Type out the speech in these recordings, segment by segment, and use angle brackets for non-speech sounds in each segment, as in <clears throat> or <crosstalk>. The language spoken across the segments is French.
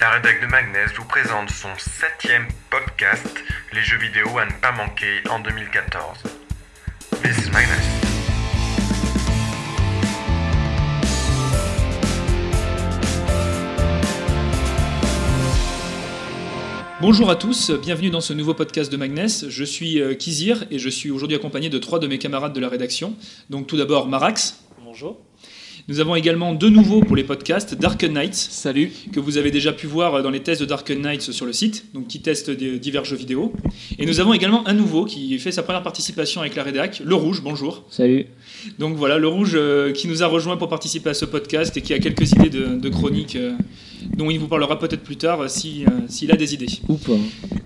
La rédac de Magnès vous présente son septième podcast, les jeux vidéo à ne pas manquer en 2014. This is Magnus. Bonjour à tous, bienvenue dans ce nouveau podcast de Magnès. Je suis euh, Kizir et je suis aujourd'hui accompagné de trois de mes camarades de la rédaction. Donc tout d'abord Marax. Bonjour. Nous avons également deux nouveaux pour les podcasts, Darken Knights, Salut. que vous avez déjà pu voir dans les tests de Darken Knights sur le site, donc qui teste divers jeux vidéo. Et nous avons également un nouveau qui fait sa première participation avec la rédac, Le Rouge, bonjour. Salut. Donc voilà, Le Rouge euh, qui nous a rejoint pour participer à ce podcast et qui a quelques idées de, de chroniques euh, dont il vous parlera peut-être plus tard euh, si, euh, s'il a des idées. Ou pas.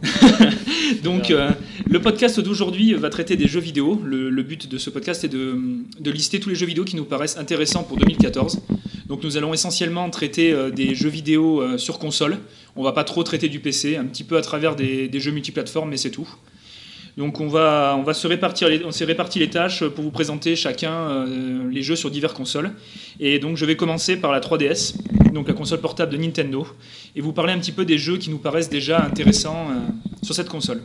<laughs> Donc, euh, le podcast d'aujourd'hui va traiter des jeux vidéo. Le, le but de ce podcast est de, de lister tous les jeux vidéo qui nous paraissent intéressants pour 2014. Donc, nous allons essentiellement traiter euh, des jeux vidéo euh, sur console. On va pas trop traiter du PC, un petit peu à travers des, des jeux multiplateformes, mais c'est tout. Donc, on va, se répartir, les, on les tâches pour vous présenter chacun euh, les jeux sur diverses consoles. Et donc, je vais commencer par la 3DS, donc la console portable de Nintendo, et vous parler un petit peu des jeux qui nous paraissent déjà intéressants euh, sur cette console.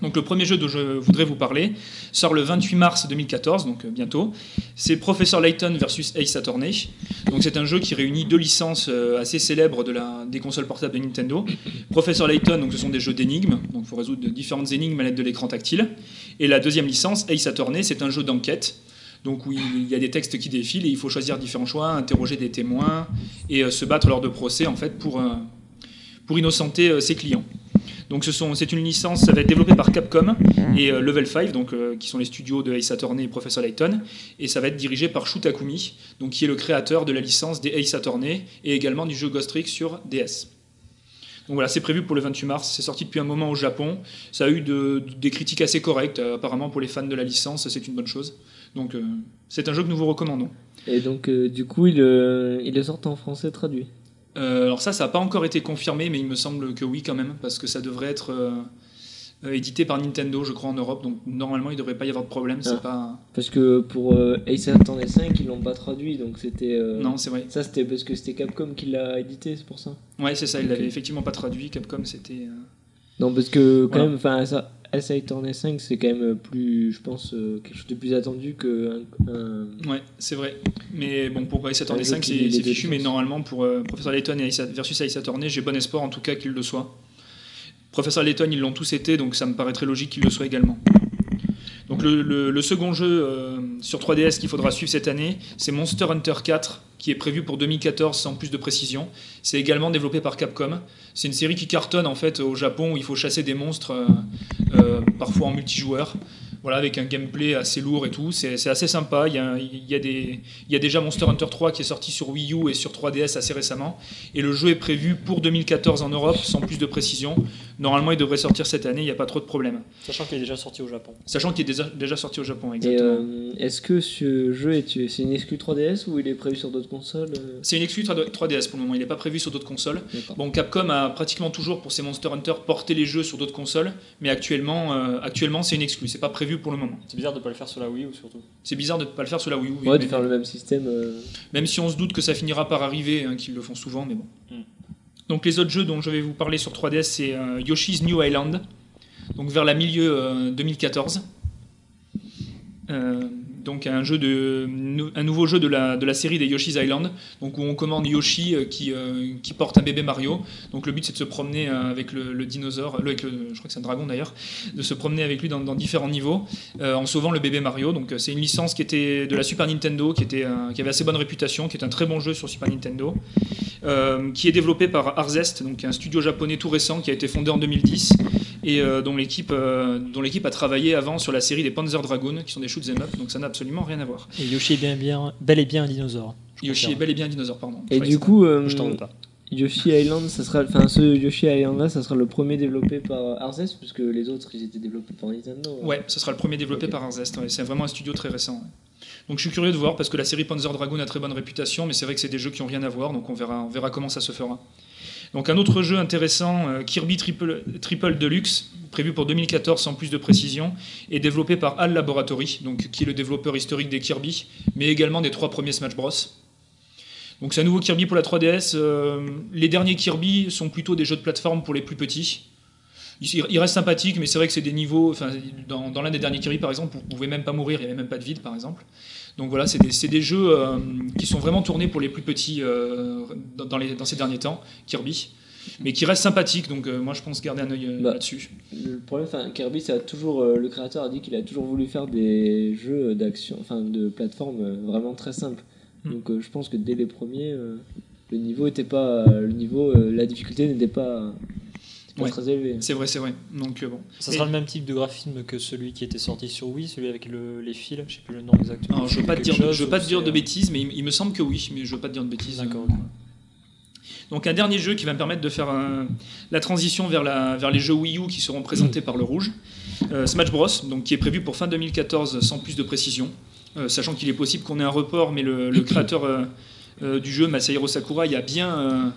Donc le premier jeu dont je voudrais vous parler sort le 28 mars 2014, donc euh, bientôt. C'est Professor Layton versus Ace Attorney. Donc c'est un jeu qui réunit deux licences euh, assez célèbres de la, des consoles portables de Nintendo. Professor Layton, donc ce sont des jeux d'énigmes, donc il faut résoudre différentes énigmes à l'aide de l'écran tactile. Et la deuxième licence, Ace Attorney, c'est un jeu d'enquête. Donc où il y a des textes qui défilent et il faut choisir différents choix, interroger des témoins et euh, se battre lors de procès en fait pour, pour innocenter ses clients. Donc ce c'est une licence, ça va être développé par Capcom et euh, Level 5, donc, euh, qui sont les studios de Ace Attorney et Professor Layton, et ça va être dirigé par Shu Takumi, donc, qui est le créateur de la licence des Ace Attorney et également du jeu Ghost Trick sur DS. Donc voilà, c'est prévu pour le 28 mars, c'est sorti depuis un moment au Japon, ça a eu de- des critiques assez correctes, euh, apparemment pour les fans de la licence, c'est une bonne chose. Donc euh, c'est un jeu que nous vous recommandons. Et donc, euh, du coup, il, euh, il le sort en français traduit. Euh, alors ça, ça n'a pas encore été confirmé, mais il me semble que oui quand même, parce que ça devrait être euh, euh, édité par Nintendo, je crois, en Europe. Donc normalement, il ne devrait pas y avoir de problème. C'est Ah. pas... Parce que pour euh, Ace Attorney 5, ils l'ont pas traduit, donc c'était. Non, c'est vrai. Ça, c'était parce que c'était Capcom qui l'a édité, c'est pour ça. Ouais, c'est ça. Il Ok. l'avait effectivement pas traduit. Capcom, c'était. Non, parce que quand Voilà. même, enfin, ça. Ace Attorney 5, c'est quand même plus, je pense, euh, quelque chose de plus attendu que un, Ouais, c'est vrai. Mais bon, pour Ace Attorney Un jeu 5, qui c'est fichu, mais normalement, pour euh, Professor Layton et Ace, versus Ace Attorney, j'ai bon espoir en tout cas qu'il le soit. Professor Layton, ils l'ont tous été, donc ça me paraîtrait logique qu'il le soit également. Donc le, second jeu euh, sur 3DS qu'il faudra suivre cette année, c'est Monster Hunter 4, qui est prévu pour 2014 sans plus de précision. C'est également développé par Capcom. C'est une série qui cartonne en fait au Japon où il faut chasser des monstres, euh, euh, parfois en multijoueur. Voilà, avec un gameplay assez lourd et tout. C'est assez sympa. Il y, a, il, y a des, il y a déjà Monster Hunter 3 qui est sorti sur Wii U et sur 3DS assez récemment. Et le jeu est prévu pour 2014 en Europe, sans plus de précision. Normalement, il devrait sortir cette année, il n'y a pas trop de problème. Sachant qu'il est déjà sorti au Japon. Sachant qu'il est déjà, déjà sorti au Japon, exactement. euh, est-ce que ce jeu est c'est une exclu 3DS ou il est prévu sur d'autres consoles euh? C'est une exclu 3DS pour le moment, il n'est pas prévu sur d'autres consoles. Bon, Capcom a pratiquement toujours pour ses Monster Hunter porté les jeux sur d'autres consoles, mais actuellement, euh, actuellement c'est une exclu, c'est pas prévu pour le moment. C'est bizarre de pas le faire sur la Wii ou surtout. C'est bizarre de ne pas le faire sur la Wii U, oui, Ouais, de faire le même système. euh, même si on se doute que ça finira par arriver, hein, qu'ils le font souvent, mais bon. Mm. Donc les autres jeux dont je vais vous parler sur 3DS, c'est euh, Yoshi's New Island, donc vers la milieu euh, 2014. Donc un jeu de un nouveau jeu de la, de la série des Yoshi's Island donc où on commande Yoshi euh, qui, euh, qui porte un bébé Mario. Donc le but c'est de se promener euh, avec le, dinosaure avec le, je crois que c'est un dragon d'ailleurs de se promener avec lui dans, différents niveaux en sauvant le bébé Mario. Donc c'est une licence qui était de la Super Nintendo qui était qui avait assez bonne réputation qui est un très bon jeu sur Super Nintendo qui est développé par Arzest donc un studio japonais tout récent qui a été fondé en 2010 et euh, dont l'équipe euh, dont l'équipe a travaillé avant sur la série des Panzer Dragoon qui sont des shoots 'em up donc ça n'a absolument rien à voir Et Yoshi est bien, bien, bel et bien un dinosaure. Yoshi est bel et bien un dinosaure pardon Et du coup, euh, Je t'en veux pas. Yoshi Island, ça sera, enfin ce Yoshi Island là, ça sera le premier développé par Arzest, puisque les autres ils étaient développés par Nintendo. ça. ouais ce sera le premier développé par Arzest ouais. c'est vraiment un studio très récent ouais. Donc je suis curieux de voir parce que la série Panzer Dragoon a très bonne réputation mais c'est vrai que c'est des jeux qui ont rien à voir donc on verra comment ça se fera donc un autre jeu intéressant euh, Kirby Triple, Deluxe prévu pour 2014 sans plus de précision, est développé par HAL Laboratory, donc, qui est le développeur historique des Kirby, mais également des trois premiers Smash Bros. Donc c'est un nouveau Kirby pour la 3DS. Euh, les derniers Kirby sont plutôt des jeux de plateforme pour les plus petits. Il, il reste sympathique, mais c'est vrai que c'est des niveaux. Enfin, dans, dans l'un des derniers Kirby, par exemple, vous pouvez même pas mourir, il n'y avait même pas de vide, par exemple. Donc voilà, c'est des, jeux euh, qui sont vraiment tournés pour les plus petits euh, dans, dans les, dans ces derniers temps, Kirby, mais qui restent sympathiques. Donc euh, moi, je pense garder un œil Bah. là-dessus. Le problème, enfin, Kirby, ça a toujours, le créateur a dit qu'il a toujours voulu faire des jeux d'action, enfin de plateforme vraiment très simples. Hmm. Donc je pense que dès les premiers, le niveau était pas, le niveau, la difficulté n'était pas, Ouais. très. C'est vrai, c'est vrai. Donc euh, bon. Ça Et- sera le même type de graphisme que celui qui était sorti sur Wii, celui avec le- les fils, je sais plus le nom exact. Alors, je veux pas te dire, chose, je veux pas te dire de euh, bêtises, mais il, il me semble que oui, mais je veux pas te dire de bêtises. D'accord, Euh. Donc un dernier jeu qui va me permettre de faire un- la transition vers, la, vers les jeux Wii U qui seront présentés par le rouge. Euh, Smash Bros, donc qui est prévu pour fin 2014 sans plus de précision, Euh, sachant qu'il est possible qu'on ait un report, mais le, le <clears throat> créateur euh, euh, du jeu, Masahiro Sakurai, a bien, euh,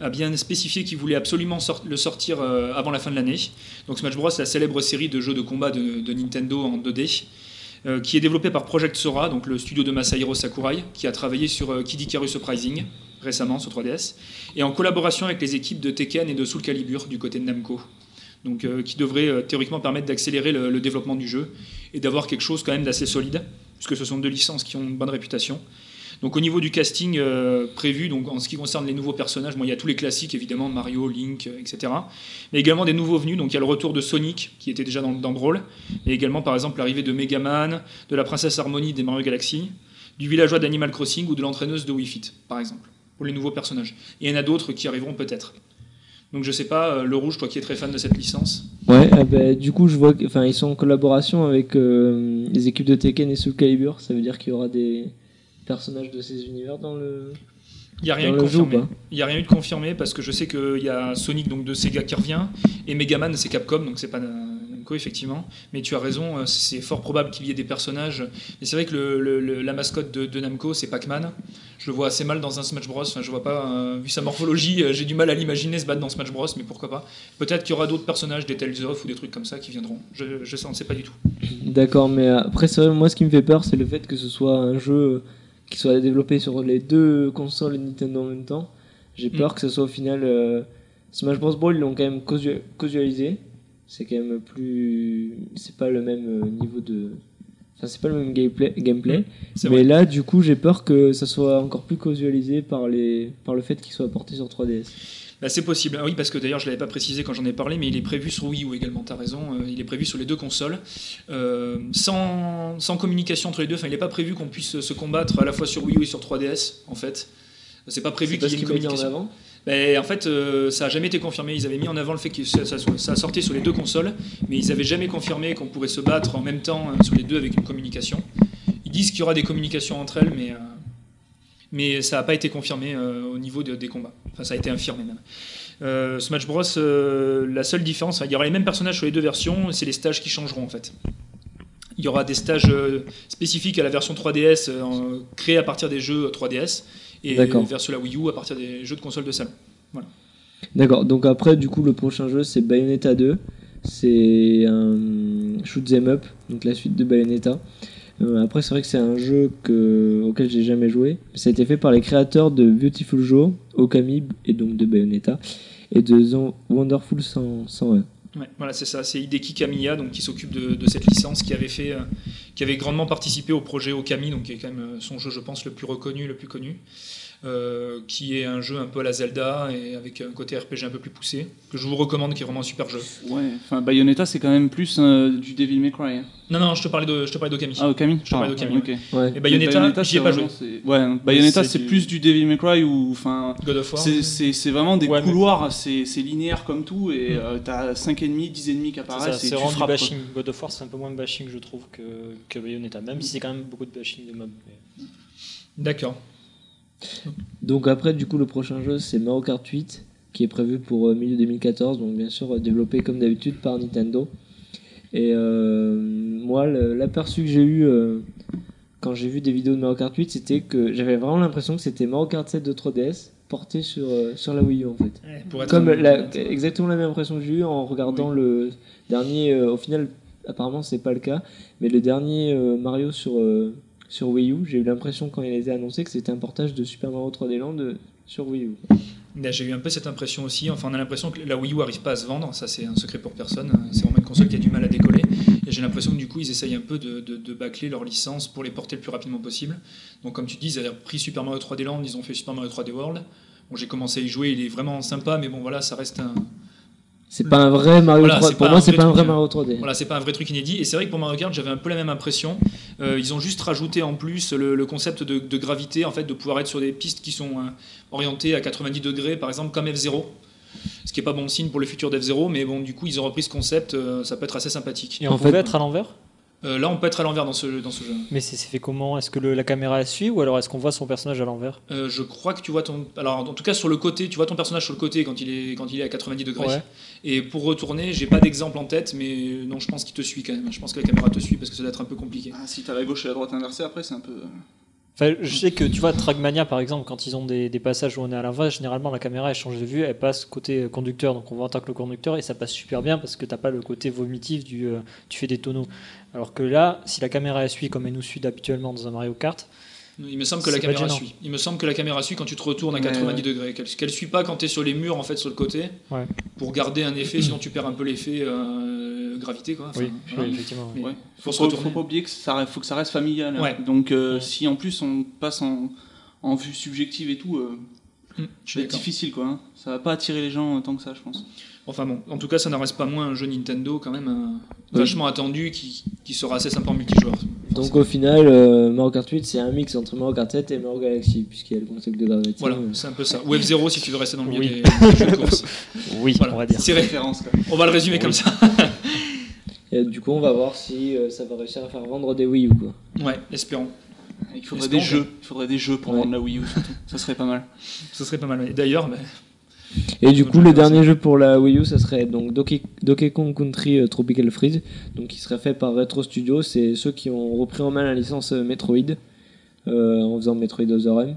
a bien spécifié qu'il voulait absolument le sortir euh, avant la fin de l'année. Donc Smash Bros, la célèbre série de jeux de combat de, Nintendo en 2D. euh, qui est développé par Project Sora, donc le studio de Masahiro Sakurai, qui a travaillé sur euh, Kid Icarus Uprising récemment sur 3DS, et en collaboration avec les équipes de Tekken et de Soul Calibur du côté de Namco. Donc, euh, qui devrait théoriquement permettre d'accélérer le développement du jeu et d'avoir quelque chose quand même d'assez solide, puisque ce sont deux licences qui ont une bonne réputation. Donc au niveau du casting euh, prévu, donc en ce qui concerne les nouveaux personnages, il y a tous les classiques évidemment, Mario, Link, euh, etc. Mais également des nouveaux venus, donc il y a le retour de Sonic, qui était déjà dans, dans Brawl, et également par exemple l'arrivée de Megaman, de la princesse Harmony des Mario Galaxy, du villageois d'Animal Crossing ou de l'entraîneuse de Wii Fit, par exemple, pour les nouveaux personnages. Et il y en a d'autres qui arriveront peut-être. Donc je sais pas, euh, le rouge, toi qui es très fan de cette licence. Ouais, ah bah, du coup, je vois sont en collaboration avec les équipes de Tekken et Soul Calibur. Ça veut dire qu'il y aura des personnages de ces univers dans le. Il n'y a rien eu de confirmé. Il y a rien eu de confirmé parce que je sais qu'il y a Sonic donc de Sega qui revient et Megaman c'est Capcom donc c'est pas Namco effectivement. Mais tu as raison, euh, c'est fort probable qu'il y ait des personnages. Et c'est vrai que le- le- le- la mascotte de, de Namco c'est Pac-Man. Je le vois assez mal dans un Smash Bros. Enfin, je vois pas, euh, vu sa morphologie, euh, j'ai du mal à l'imaginer se battre dans Smash Bros. Mais pourquoi pas Peut-être qu'il y aura d'autres personnages, des Tales of ou des trucs comme ça qui viendront. Je, je sais, on ne sait pas du tout. D'accord, mais après, c'est vrai, moi, ce qui me fait peur, c'est le fait que ce soit un jeu qui soit développé sur les deux consoles Nintendo en même temps. J'ai peur Mm. que ce soit au final. euh, Smash Bros. Brawl, ils l'ont quand même casualisé. C'est quand même plus. C'est pas le même euh, niveau de. Enfin, c'est pas le même gameplay. gameplay. Mais vrai. là, du coup, j'ai peur que ça soit encore plus casualisé par, les... par le fait qu'il soit porté sur 3DS. Bah, c'est possible. Ah oui, parce que d'ailleurs, je l'avais pas précisé quand j'en ai parlé, mais il est prévu sur Wii U également. T'as raison. euh, il est prévu sur les deux consoles, Euh, sans, sans communication entre les deux. Enfin, il n'est pas prévu qu'on puisse se combattre à la fois sur Wii U et sur 3DS, en fait. C'est pas prévu qu'il y ait une mettaient en communication. avant. Ben, en fait, euh, ça a jamais été confirmé. Ils avaient mis en avant le fait que ça, ça, ça sortait sur les deux consoles, mais ils avaient jamais confirmé qu'on pourrait se battre en même temps euh, sur les deux avec une communication. Ils disent qu'il y aura des communications entre elles, mais, euh, ça n'a pas été confirmé au niveau de- des combats. Enfin, ça a été infirmé même. Euh, Smash Bros, la seule différence, il y aura les mêmes personnages sur les deux versions, c'est les stages qui changeront en fait. Il y aura des stages spécifiques à la version 3DS euh, en- créés à partir des jeux 3DS et D'accord. vers sur la Wii U à partir des jeux de console de salon. D'accord, donc après, du coup, le prochain jeu, c'est Bayonetta 2. C'est un shoot 'em up, donc la suite de Bayonetta. Euh, après, c'est vrai que c'est un jeu que, auquel j'ai jamais joué. Ça a été fait par les créateurs de Beautiful Joe, Okami, et donc de Bayonetta, et de Zon- Wonderful 100 101. Voilà, c'est ça. C'est Hideki Kamiya donc, qui s'occupe de, de cette licence, qui avait, fait, euh, qui avait grandement participé au projet Okami, donc qui est quand même euh, son jeu, je pense, le plus reconnu, le plus connu. Euh, qui est un jeu un peu à la Zelda et avec un côté RPG un peu plus poussé, que je vous recommande, qui est vraiment un super jeu. Ouais, enfin Bayonetta c'est quand même plus euh, du Devil May Cry. hein. Non, non, je te parlais de- je te parlais d'Okami. Ah, Okami Je te parlais d'Okami, ok. Ouais. et Bayonetta, j'y ai pas joué. Ouais, Bayonetta c'est du- plus du Devil May Cry ou enfin. God of War. C'est- C'est c'est vraiment des Ouais, mais- couloirs, c'est c'est linéaire comme tout, et Mm. euh, t'as 5 ennemis, 10 ennemis qui apparaissent, et c'est tu vraiment du frappes. quoi. bashing. God of War, c'est un peu moins bashing, je trouve, que, que Bayonetta, même si c'est quand même beaucoup de bashing de mobs. mais- D'accord. Donc après, du coup, le prochain jeu, c'est Mario Kart 8, qui est prévu pour euh, milieu 2014, donc bien sûr euh, développé comme d'habitude par Nintendo. Et euh, moi, l'aperçu que j'ai eu quand j'ai vu des vidéos de Mario Kart 8, c'était que j'avais vraiment l'impression que c'était Mario Kart 7 de 3DS porté sur, sur la Wii U en fait. Pour être Comme la- exactement la même impression que j'ai eu en regardant le dernier. au final, apparemment, c'est pas le cas, mais le dernier Mario sur, sur Wii U. J'ai eu l'impression quand il a été annoncé que c'était un portage de Super Mario 3D Land euh, sur Wii U. J'ai eu un peu cette impression aussi. Enfin, on a l'impression que la Wii U arrive pas à se vendre. Ça, c'est un secret pour personne. C'est vraiment une console qui a du mal à décoller. Et j'ai l'impression que du coup, ils essayent un peu de, de, bâcler leur licence pour les porter le plus rapidement possible. Donc, comme tu dis, ils avaient repris Super Mario 3D Land. Ils ont fait Super Mario 3D World. Bon, j'ai commencé à y jouer. Il est vraiment sympa. Mais bon, voilà, ça reste un. C'est pas un vrai Mario Voilà, 3 c'est Pour pas moi, c'est pas un vrai Mario 3D. Voilà, c'est pas un vrai truc inédit. Et c'est vrai que pour Mario Kart, j'avais un peu la même impression. Euh, ils ont juste rajouté en plus le, le concept de, de gravité, en fait, de pouvoir être sur des pistes qui sont euh, orientées à 90 degrés, par exemple, comme F0. Ce qui est pas bon signe pour le futur d'F0, mais bon, du coup, ils ont repris ce concept. euh, ça peut être assez sympathique. Et on En pouvait fait- être à l'envers? Euh, là, on peut être à l'envers dans ce, dans ce jeu. Mais c'est c'est fait comment? Est-ce que le- la caméra suit ou alors est-ce qu'on voit son personnage à l'envers? Euh, je crois que tu vois ton. Alors, en tout cas, sur le côté, tu vois ton personnage sur le côté quand il est, quand il est à 90 degrés. Ouais. Et pour retourner, j'ai pas d'exemple en tête, mais non, je pense qu'il te suit quand même. Je pense que la caméra te suit parce que ça doit être un peu compliqué. Ah, si t'as la gauche et la droite inversée, après, c'est un peu. Je sais que tu vois, Trackmania par exemple, quand ils ont des, passages où on est à l'envers, généralement la caméra elle change de vue, elle passe côté euh, conducteur, donc on voit en tant que le conducteur et ça passe super bien parce que t'as pas le côté vomitif du euh, tu fais des tonneaux. Alors que là, si la caméra elle suit comme elle nous suit habituellement dans un Mario Kart, Il me semble que la caméra gênant. suit. Il me semble que la caméra suit quand tu te retournes à Ouais, 90 ouais. degrés. Qu'elle qu'elle suit pas quand tu es sur les murs en fait sur le côté. Ouais. Pour garder un effet, sinon tu perds un peu l'effet euh, gravité quoi. Enfin, oui, voilà. oui, effectivement. Ouais. faut pas oublier que ça faut que ça reste familial. hein. Donc euh, Ouais. si en plus on passe en, en vue subjective et tout, euh, Hum, c'est difficile quoi. hein. Ça va pas attirer les gens tant que ça, je pense. Enfin bon, en tout cas, ça n'en reste pas moins un jeu Nintendo quand même euh, Oui. vachement attendu qui, qui sera assez sympa en multijoueur. Donc au final, euh, Mario Kart 8, c'est un mix entre Mario Kart 7 et Mario Galaxy, puisqu'il y a le concept de gravité. Voilà, Euh, c'est un peu ça. Ou F0 si tu veux rester dans le milieu Oui. des, des jeux de course. <laughs> Oui, Voilà. on va dire. C'est. Référence quoi. On va le résumer Oui. comme ça. <laughs> Et du coup, on va voir si euh, ça va réussir à faire vendre des Wii U. Quoi. Ouais, espérons. Il faudrait Espérons des jeux. Il faudrait des jeux pour Ouais. vendre la Wii U. Ça serait pas mal. Ce serait pas mal. Et D'ailleurs, bah, Et du coup, le dernier jeu pour la Wii U, ça serait donc Donkey, Donkey Kong Country euh, Tropical Freeze, donc qui serait fait par Retro Studios. C'est ceux qui ont repris en main la licence euh, Metroid euh, en faisant Metroid Other M.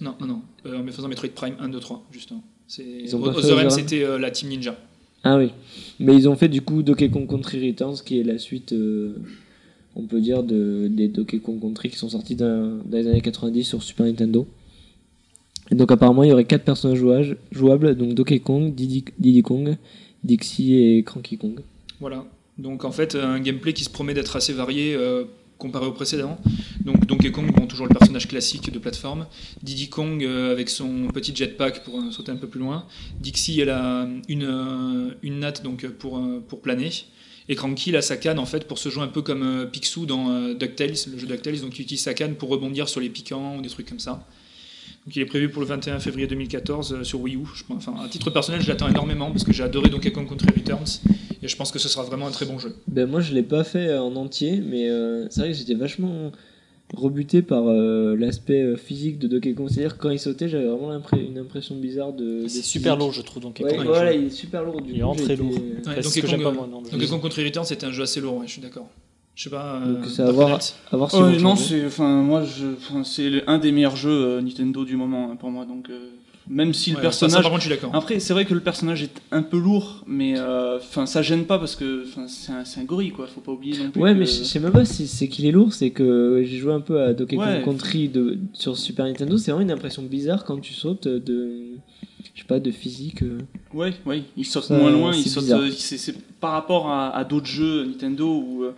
Non, non, non. Euh, en faisant Metroid Prime 1, 2, 3, justement. Other M, c'était euh, la Team Ninja. Ah oui, mais ils ont fait du coup Donkey Kong Country Returns, qui est la suite, on peut dire, de, des Donkey Kong Country qui sont sortis dans, dans les années 90 sur Super Nintendo. Donc apparemment, il y aurait quatre personnages jouables, donc Donkey Kong, Diddy, Kong, Dixie et Cranky Kong. Voilà. Donc en fait, un gameplay qui se promet d'être assez varié euh, comparé au précédent. Donc Donkey Kong, bon, toujours le personnage classique de plateforme. Diddy Kong euh, avec son petit jetpack pour euh, sauter un peu plus loin. Dixie, elle a une, euh, une natte donc, euh, pour, euh, pour planer. Et Cranky, il a sa canne en fait pour se jouer un peu comme euh, Picsou dans euh, DuckTales, le jeu DuckTales. Donc il utilise sa canne pour rebondir sur les piquants ou des trucs comme ça. Donc il est prévu pour le 21 février 2014 euh, sur Wii U. Enfin, à titre personnel, je l'attends énormément parce que j'ai adoré Donkey Kong Country Returns et je pense que ce sera vraiment un très bon jeu. Ben moi je l'ai pas fait euh, en entier, mais euh, c'est vrai que j'étais vachement rebuté par euh, l'aspect physique de Donkey Kong. C'est-à-dire que quand il sautait, j'avais vraiment une impression bizarre de. C'est super lourd, je trouve. Donc, Ouais, Ouais, voilà, il est super lourd. Du Il est coup, très lourd. Ouais, Donkey Kong, pas, moi, le Donkey. Kong Country Returns, c'était un jeu assez lourd, ouais, je suis d'accord. Je sais pas. euh, Donc, c'est à voir-. À voir si Oh, non, c'est enfin moi je enfin, c'est un des meilleurs jeux euh, Nintendo du moment hein, pour moi donc euh, même si le Ouais, ça, ça, personnage par contre, je suis d'accord. Après, c'est vrai que le personnage est un peu lourd, mais euh, enfin ça gêne pas parce que enfin, c'est un, c'est un gorille quoi. Faut pas oublier non plus. Ouais, que- mais je sais même pas si c'est qu'il est lourd, c'est que j'ai joué un peu à Donkey Ouais. Kong Country de, sur Super Nintendo, c'est vraiment une impression bizarre quand tu sautes de. Je sais pas, de physique. euh. Ouais, ouais, il saute Ça, moins loin, il c'est saute. euh, par rapport à, à d'autres jeux Nintendo où, euh,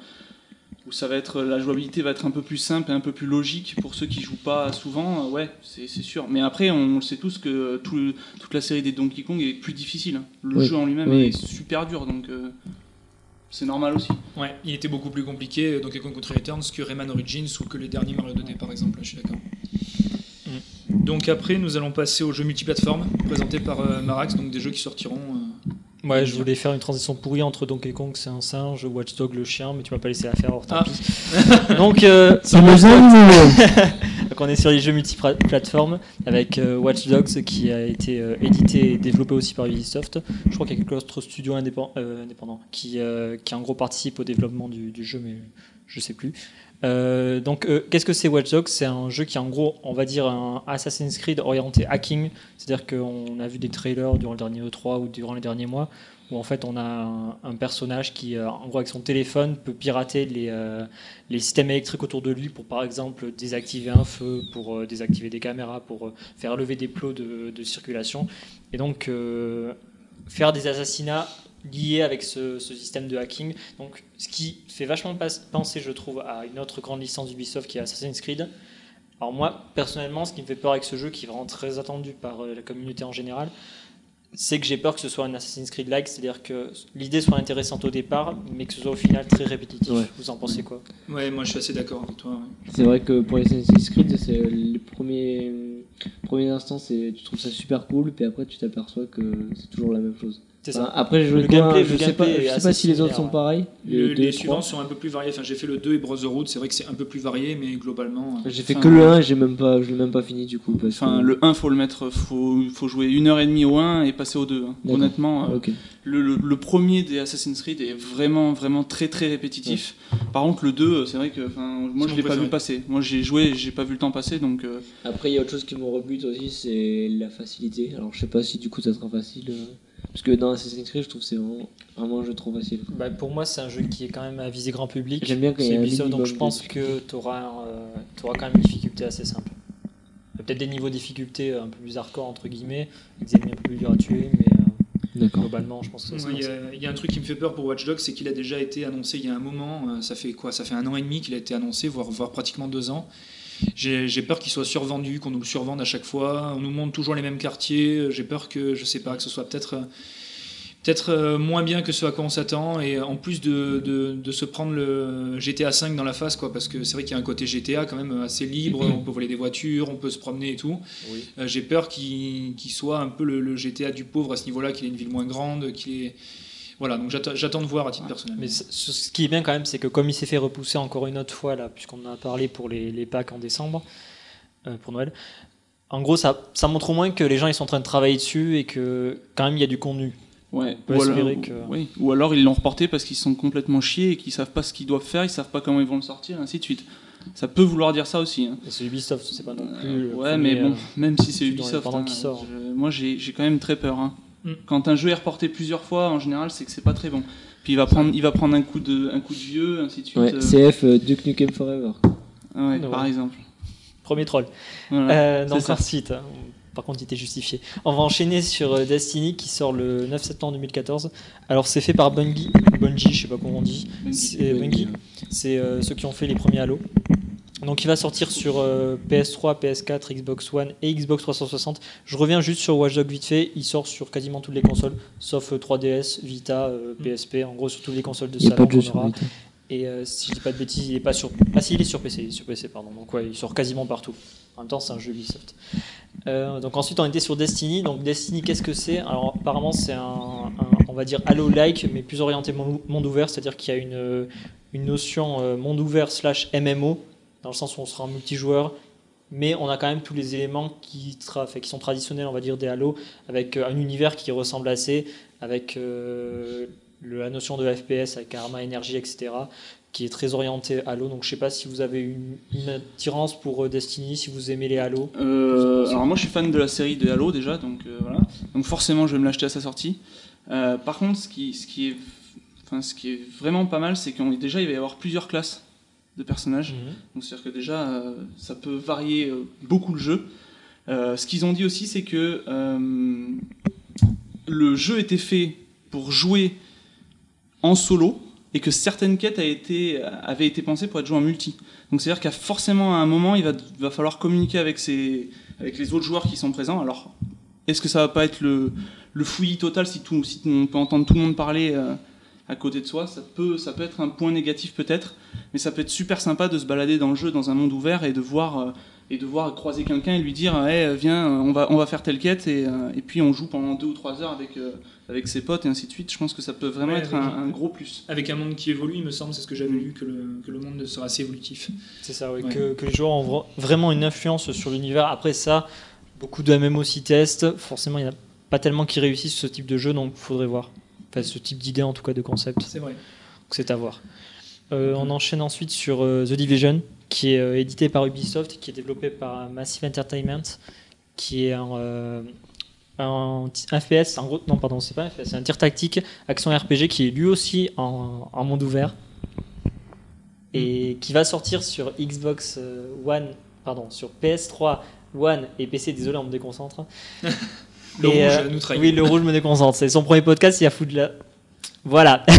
où ça va être la jouabilité va être un peu plus simple et un peu plus logique pour ceux qui jouent pas souvent. euh, ouais, c'est c'est sûr. Mais après, on le sait tous que tout toute la série des Donkey Kong est plus difficile. hein. Le Oui, jeu en lui-même oui. est super dur, donc euh, c'est normal aussi. Ouais, il était beaucoup plus compliqué, euh, Donkey Kong Country Returns, que Rayman Origins ou que les derniers Mario 2D par exemple, je suis d'accord. Donc après, nous allons passer aux jeux multiplateformes présentés par euh, Marax, donc des jeux qui sortiront. Ouais, je voulais faire une transition pourrie entre Donkey Kong, c'est un singe, Watch Dog le chien, mais tu m'as pas laissé la faire, alors tant Ah. pis. <laughs> Donc, euh, <laughs> donc on est sur les jeux multiplateformes avec euh, Watch Dogs qui a été euh, édité et développé aussi par Ubisoft. Je crois qu'il y a quelques autres studios euh, indépendants qui, euh, qui en gros participent au développement du, du jeu, mais je sais plus. Euh, donc, euh, qu'est-ce que c'est Watch Dogs? C'est un jeu qui est en gros, on va dire, un Assassin's Creed orienté hacking. C'est-à-dire qu'on a vu des trailers durant le dernier E3 ou durant les derniers mois où en fait on a un, personnage qui, euh, en gros, avec son téléphone, peut pirater les, les systèmes électriques autour de lui pour, par exemple, désactiver un feu, pour désactiver des caméras, pour faire lever des plots de, circulation. Et donc, faire des assassinats liés avec ce, ce système de hacking. Donc, ce qui fait vachement penser, je trouve, à une autre grande licence d'Ubisoft qui est Assassin's Creed. Alors moi, personnellement, ce qui me fait peur avec ce jeu, qui est vraiment très attendu par euh, la communauté en général, c'est que j'ai peur que ce soit un Assassin's Creed-like, c'est-à-dire que l'idée soit intéressante au départ, mais que ce soit au final très répétitif. Ouais. Vous en pensez quoi? Ouais, moi je suis assez d'accord avec toi. ouais. C'est vrai que pour les Assassin's Creed, c'est les premiers, premiers instants, c'est tu trouves ça super cool, puis après tu t'aperçois que c'est toujours la même chose. Ça. après, j'ai joué Le gameplay- je sais pas, je sais si les autres sont pareils. Le- les suivants sont un peu plus variés. Enfin, j'ai fait le 2 et Brotherhood, c'est vrai que c'est un peu plus varié, mais globalement. euh, J'ai fait que le 1 et j'ai même pas, je l'ai même pas fini du coup. Parce Enfin, que... le 1, faut le mettre, faut, faut jouer une heure et demie au 1 et passer au 2. hein. Honnêtement, euh, Ok. le, le- le premier des Assassin's Creed est vraiment, vraiment très, très répétitif. Par contre, le 2, c'est vrai que, enfin, moi, je mon l'ai pas vu passer. Moi, j'ai joué, j'ai pas vu le temps passer, donc. euh, Après, il y a autre chose qui me rebute aussi, c'est la facilité. Alors, je sais pas si du coup ça sera facile. euh, Parce que dans Assassin's Creed, je trouve que c'est vraiment, vraiment un jeu trop facile. Bah, pour moi, c'est un jeu qui est quand même à viser grand public. J'aime bien quand il y a un Ubisoft, donc je pense que tu auras, quand même une difficulté assez simple. Il Peut-être des niveaux de difficulté un peu plus hardcore, entre guillemets, des ennemis un peu plus durs à tuer, mais euh, globalement, je pense que ça Ouais, Il y, il y a un truc qui me fait peur pour Watch Dogs, c'est qu'il a déjà été annoncé il y a un moment. euh, Ça fait quoi Ça fait un an et demi qu'il a été annoncé, voire, voire pratiquement deux ans. J'ai peur qu'il soit survendu, qu'on nous le survende à chaque fois. On nous montre toujours les mêmes quartiers. J'ai peur que, je sais pas, que ce soit peut-être peut-être euh, moins bien que ce à quoi on s'attend. Et en plus de, de, de se prendre le GTA 5 dans la face, quoi, parce que c'est vrai qu'il y a un côté GTA quand même assez libre. On peut voler des voitures, on peut se promener et tout. Oui. Euh, J'ai peur qu'il soit un peu le, le GTA du pauvre à ce niveau-là, qu'il ait une ville moins grande, qu'il ait... Voilà, donc j'attends de voir à titre personnel. Mais ce ce qui est bien quand même, c'est que comme il s'est fait repousser encore une autre fois, là, puisqu'on en a parlé pour les, les packs en décembre, euh, pour Noël, en gros, ça, ça montre au moins que les gens ils sont en train de travailler dessus et que quand même il y a du contenu. Ouais. Ou alors, que- oui. Ou alors ils l'ont reporté parce qu'ils sont complètement chiés et qu'ils savent pas ce qu'ils doivent faire, ils savent pas comment ils vont le sortir, et ainsi de suite. Ça peut vouloir dire ça aussi. hein. Et c'est Ubisoft, c'est pas non plus. Euh, le ouais, premier, mais bon, euh, même si c'est Ubisoft, hein, qui sort. je- moi j'ai j'ai quand même très peur. hein. Mm. Quand un jeu est reporté plusieurs fois, en général, c'est que c'est pas très bon. Puis il va prendre, il va prendre un coup de, un coup de vieux, ainsi de suite. Ouais, euh, CF euh, Duke Nukem Forever. ouais, Ouais. par exemple. Premier troll. Voilà. Euh, c'est ça. ensuite, hein, par contre, il était justifié. On va enchaîner sur Destiny qui sort le 9 septembre 2014. Alors, c'est fait par Bungie, Bungie, je sais pas comment on dit. C'est Bungie. C'est euh, ceux qui ont fait les premiers Halo. Donc, il va sortir sur euh, PS3, PS4, Xbox One et Xbox 360. Je reviens juste sur Watch Dogs vite fait. Il sort sur quasiment toutes les consoles, sauf euh, 3DS, Vita, euh, PSP. En gros, sur toutes les consoles de Il n'y a salon pas de aura. Et euh, si je dis pas de bêtises, il est pas sur. Ah si, il est sur PC, il est sur PC, pardon. Donc ouais, il sort quasiment partout. En même temps, c'est un jeu Ubisoft. Euh, donc ensuite, on était sur Destiny. Donc Destiny, qu'est-ce que c'est? Alors apparemment, c'est un, un- on va dire Halo-like, mais plus orienté monde, monde ouvert, c'est-à-dire qu'il y a une, une notion euh, monde ouvert slash MMO, dans le sens où on sera en multijoueur. Mais on a quand même tous les éléments qui, sont traditionnels, on va dire, des Halo, avec euh, un univers qui ressemble assez, avec euh, la notion de FPS, avec Karma, énergie, etc qui est très orienté Halo. Donc je sais pas si vous avez une, attirance pour euh, Destiny, si vous aimez les Halo. Alors moi je suis fan de la série de Halo déjà, donc voilà. Donc forcément je vais me l'acheter à sa sortie. Par contre, ce qui, est, ce qui est vraiment pas mal, c'est qu'on déjà il va y avoir plusieurs classes de personnages. Donc c'est-à-dire que déjà euh, ça peut varier euh, beaucoup le jeu. Euh, ce qu'ils ont dit aussi, c'est que le jeu était fait pour jouer en solo et que certaines quêtes a été, avaient été pensées pour être jouées en multi. Donc c'est-à-dire qu'à forcément à un moment, il va, va falloir communiquer avec, ses, avec les autres joueurs qui sont présents. Alors, est-ce que ça va pas être le, le fouillis total si, tout, si on peut entendre tout le monde parler à côté de soi ça peut, ça peut être un point négatif peut-être, mais ça peut être super sympa de se balader dans le jeu, dans un monde ouvert et de voir, euh, et de voir croiser quelqu'un et lui dire hey, viens, on va, on va faire telle quête et, euh, et puis on joue pendant deux ou trois heures avec, euh, avec ses potes et ainsi de suite. Je pense que ça peut vraiment Ouais, être un, un gros plus. Avec un monde qui évolue, il me semble, c'est ce que j'avais lu, que le, que le monde sera assez évolutif. C'est ça, ouais, Ouais. Que, que les joueurs ont vra- vraiment une influence sur l'univers. Après ça, beaucoup de MMO s'y testent. Forcément, il n'y en a pas tellement qui réussissent ce type de jeu, donc il faudrait voir. Enfin, ce type d'idée, en tout cas, de concept. C'est vrai. Donc c'est à voir. Euh, on enchaîne ensuite sur euh, The Division, qui est euh, édité par Ubisoft, qui est développé par Massive Entertainment, qui est un, un FPS, en gros, non pardon, c'est pas un FPS, c'est un tir tactique, action RPG, qui est lui aussi en, en monde ouvert, et qui va sortir sur Xbox One, pardon, sur PS3, One et PC, désolé on me déconcentre. <laughs> Le Et, rouge euh, nous trahit. Oui, le rouge me déconcentre. C'est son premier podcast, il a foutu de la. Voilà. <laughs>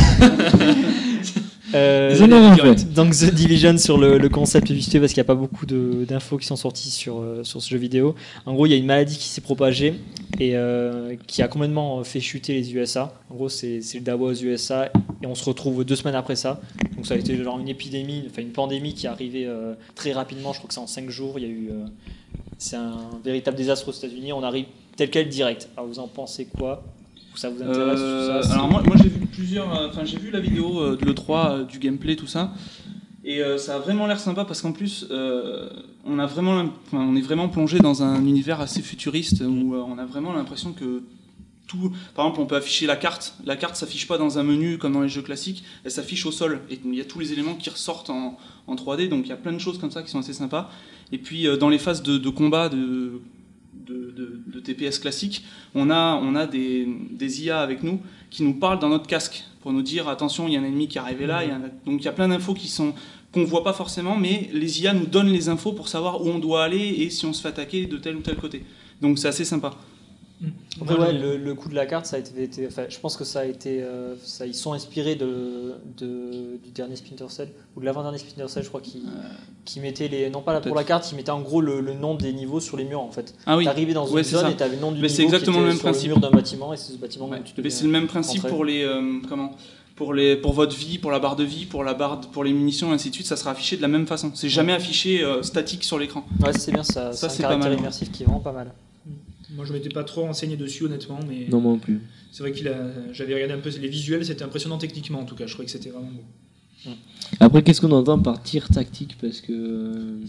Euh, donc The Division sur le, le concept fait parce qu'il n'y a pas beaucoup de- d'infos qui sont sorties sur, euh, sur ce jeu vidéo. En gros, il y a une maladie qui s'est propagée et euh, qui a complètement fait chuter les USA. En gros, c'est le Dawa aux USA et on se retrouve deux semaines après ça. Donc ça a été genre une épidémie, enfin une pandémie qui est arrivée euh, très rapidement. Je crois que c'est en cinq jours. Il y a eu, euh, c'est un véritable désastre aux États-Unis. On arrive tel quel direct. Alors vous en pensez quoi? Ça vous intéresse Euh, ça? alors moi, moi j'ai vu plusieurs, euh, enfin j'ai vu la vidéo euh, de l'E3, euh, du gameplay, tout ça, et ça a vraiment l'air sympa parce qu'en plus on a vraiment, on est vraiment plongé dans un univers assez futuriste où euh, on a vraiment l'impression que tout, par exemple on peut afficher la carte, la carte s'affiche pas dans un menu comme dans les jeux classiques, elle s'affiche au sol. Et il y a tous les éléments qui ressortent en, en 3D, donc il y a plein de choses comme ça qui sont assez sympas. Et puis dans les phases de, de combat de, de, TPS classique, on a, on a des, IA avec nous qui nous parlent dans notre casque pour nous dire attention, il y a un ennemi qui est arrivé là. Donc il y a plein d'infos qui sont qu'on voit pas forcément, mais les IA nous donnent les infos pour savoir où on doit aller et si on se fait attaquer de tel ou tel côté. Donc c'est assez sympa. Après, ouais, le, le coup de la carte, ça a été, été- enfin, je pense que ça a été, euh, ça, ils sont inspirés de, de- du dernier Splinter Cell ou de l'avant-dernier Splinter Cell, je crois, qui, qui mettait les, non pas la- pour la carte, qui mettait en gros le, le nom des niveaux sur les murs en fait. Ah oui. T'arrivais dans Ouais, une zone ça. et t'avais le nom du Mais niveau c'est exactement qui le était même sur principe. le d'un bâtiment et c'est ce bâtiment Ouais. tu Mais c'est le même principe pour les euh, comment? Pour les pour votre vie, pour la barre de vie, pour la barre de- pour les munitions, et ainsi de suite. Ça sera affiché de la même façon. C'est jamais affiché euh, statique sur l'écran. Ouais, c'est bien ça. Ça, c'est un pas caractère immersif qui est vraiment pas mal. Moi, je m'étais pas trop renseigné dessus, honnêtement, mais Non, moi non plus. c'est vrai qu'il a. J'avais regardé un peu les visuels, c'était impressionnant techniquement en tout cas. Je trouvais que c'était vraiment beau. Après, qu'est-ce qu'on entend par tir tactique? Parce que euh,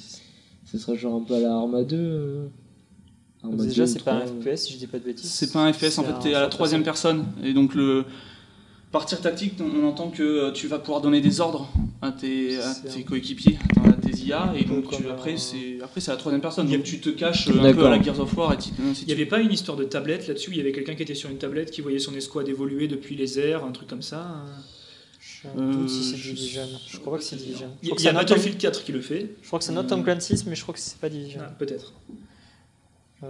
ce sera genre un peu à la Arma 2. euh, Arma Déjà, 2 c'est pas un 3, FPS si je dis pas de bêtises. C'est pas un FPS, en fait, t'es à la troisième personne. Et donc, le partir tactique, on entend que euh, tu vas pouvoir donner des ordres à tes, à coéquipiers, à IA, et donc tu- comme après, c'est après c'est la troisième personne. Y Donc tu te caches euh, un peu à la Gears of War et Il n'y avait pas une histoire de tablette là-dessus Il y avait quelqu'un qui était sur une tablette qui voyait son escouade évoluer depuis les airs, un truc comme ça Je me doute si c'est Euh, je- Division. Je crois pas que c'est Division. Il y il y a c'est not Tom- Battlefield 4 qui le fait, je crois que c'est not Tom Clancy's, mais je crois que c'est pas Division. Ah, peut-être. Euh,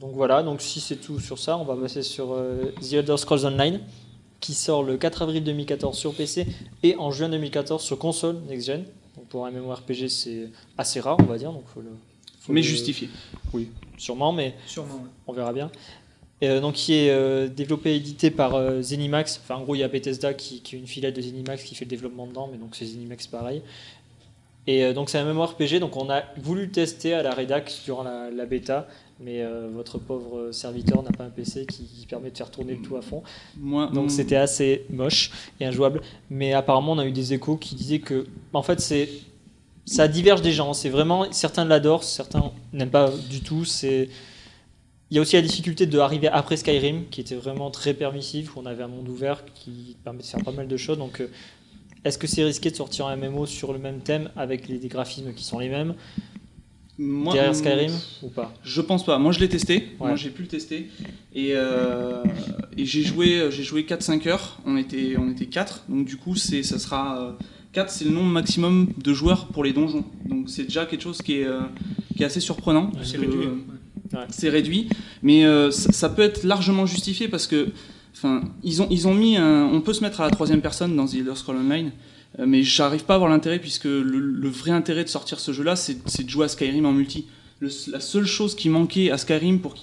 donc voilà, donc si c'est tout sur ça, on va passer sur euh, The Elder Scrolls Online, qui sort le 4 avril 2014 sur PC et en juin 2014 sur console next gen. Donc pour un MMORPG, c'est assez rare, on va dire. Donc faut le, faut Mais le- justifié. Sûrement, mais Sûrement. ouais. on verra bien. Euh, donc qui est euh, développé et édité par euh, Zenimax. Enfin, en gros, il y a Bethesda qui, qui est une filiale de Zenimax qui fait le développement dedans, mais donc c'est Zenimax pareil. Et euh, donc c'est un MMORPG, donc on a voulu le tester à la rédac durant la, la bêta, mais euh, votre pauvre serviteur n'a pas un PC qui, qui permet de faire tourner le tout à fond. Moi, Donc c'était assez moche et injouable. Mais apparemment, on a eu des échos qui disaient que, en fait, c'est ça diverge des gens. C'est vraiment certains l'adorent, certains n'aiment pas du tout. C'est il y a aussi la difficulté de arriver après Skyrim, qui était vraiment très permissif, où on avait un monde ouvert qui permet de faire pas mal de choses. Donc, euh, est-ce que c'est risqué de sortir un MMO sur le même thème avec les, des graphismes qui sont les mêmes? Moi, derrière Skyrim ou pas Je pense pas. Moi, je l'ai testé. Ouais. Moi, j'ai pu le tester. Et, euh, et j'ai joué, j'ai joué 4-5 heures. On était, on était 4. Donc, du coup, c'est, ça sera. euh, 4, c'est le nombre maximum de joueurs pour les donjons. Donc, c'est déjà quelque chose qui est, euh, qui est assez surprenant. C'est Euh, réduit. ouais. c'est réduit, mais euh, ça, ça peut être largement justifié parce que, enfin, ils ont, ils ont mis un, on peut se mettre à la troisième personne dans The Elder Scrolls Online, euh, mais j'arrive pas à voir l'intérêt puisque le, le vrai intérêt de sortir ce jeu-là, c'est de jouer à Skyrim en multi. Le- la seule chose qui manquait à Skyrim pour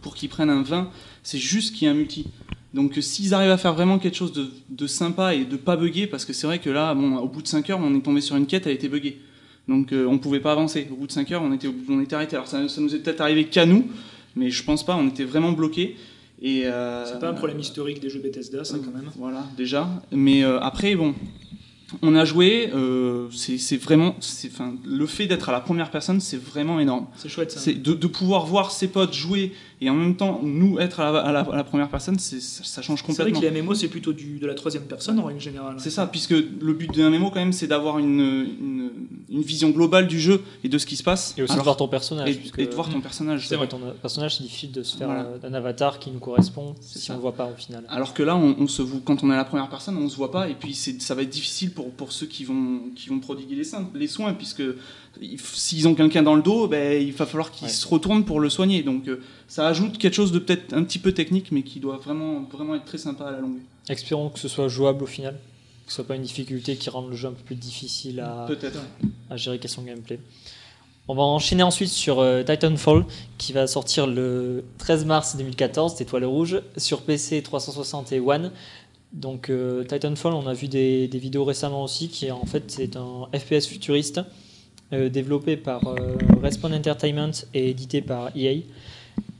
pour qu'ils prennent un 20, c'est juste qu'il y ait un multi. Donc euh, s'ils arrivent à faire vraiment quelque chose de, de sympa et de pas bugger, parce que c'est vrai que là, bon, au bout de 5 heures, on est tombé sur une quête, elle était buggée. Donc euh, on pouvait pas avancer. Au bout de 5 heures, on était, on était arrêté. Alors ça, ça nous est peut-être arrivé qu'à nous, mais je pense pas, on était vraiment bloqués. Et euh, C'est pas un problème historique des jeux Bethesda, ça quand même. Voilà, déjà. Mais euh, après, bon, on a joué. euh, c'est vraiment, c'est- enfin, le fait d'être à la première personne, c'est vraiment énorme. C'est chouette ça. C'est de, de pouvoir voir ses potes jouer Et en même temps, nous, être à la, à la- à la première personne, c'est- ça, ça change C'est vrai complètement. que les MMO, c'est plutôt du, de la troisième personne en règle générale. C'est ça, puisque le but d'un MMO, quand même, c'est d'avoir une, une, une vision globale du jeu et de ce qui se passe. Et aussi de voir ton personnage. et, puisque- et de voir ton personnage. C'est vrai, ton personnage, c'est difficile de se faire Voilà. un avatar qui nous correspond C'est si ça. on le voit pas au final. Alors que là, on, on se voit, quand on est à la première personne, on se voit pas, et puis c'est- ça va être difficile pour, pour ceux qui vont, qui vont prodiguer les, soins, les soins, puisque s'ils ont quelqu'un dans le dos, ben, il va falloir qu'ils Ouais. se retournent pour le soigner. Donc euh, ça ajoute quelque chose de peut-être un petit peu technique, mais qui doit vraiment, vraiment être très sympa à la longue. Espérons que ce soit jouable au final, que ce soit pas une difficulté qui rende le jeu un peu plus difficile à, Peut-être. à gérer question gameplay. On va enchaîner ensuite sur euh, Titanfall qui va sortir le 13 mars 2014, c'est Étoile Rouge, sur PC 360 et One. Donc euh, Titanfall, on a vu des, des vidéos récemment aussi, qui est en fait c'est un FPS futuriste euh, développé par euh, Respawn Entertainment et édité par EA.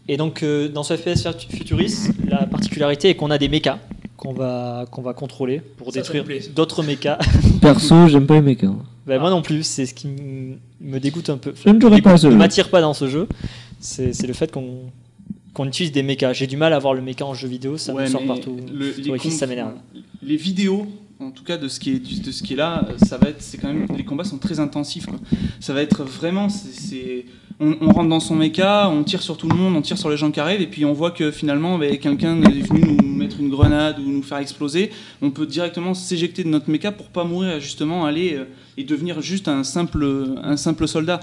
Et donc euh, dans ce FPS futuriste, la particularité est qu'on a des mechas qu'on va, qu'on va contrôler pour Ça, détruire d'autres mechas. <laughs> Perso, j'aime pas les mechas. Ben, moi non plus, c'est ce qui me dégoûte un peu. Je ne jouerai pas à ce Ne jeu. m'attire pas dans ce jeu. C'est le fait qu'on qu'on utilise des mechas. J'ai du mal à voir le mecha en jeu vidéo, ça Ouais, me sort partout. le- les, ça m'énerve. les vidéos, en tout cas de ce qui est, de ce qui est là, euh, ça va être, c'est quand même, les combats sont très intensifs. Ça va être vraiment, c'est, on, on rentre dans son mecha, on tire sur tout le monde, on tire sur les gens qui arrivent, et puis on voit que finalement, ben, quelqu'un est venu nous mettre une grenade ou nous faire exploser. On peut directement s'éjecter de notre mecha pour pas mourir, justement, aller euh, et devenir juste un simple, un simple soldat.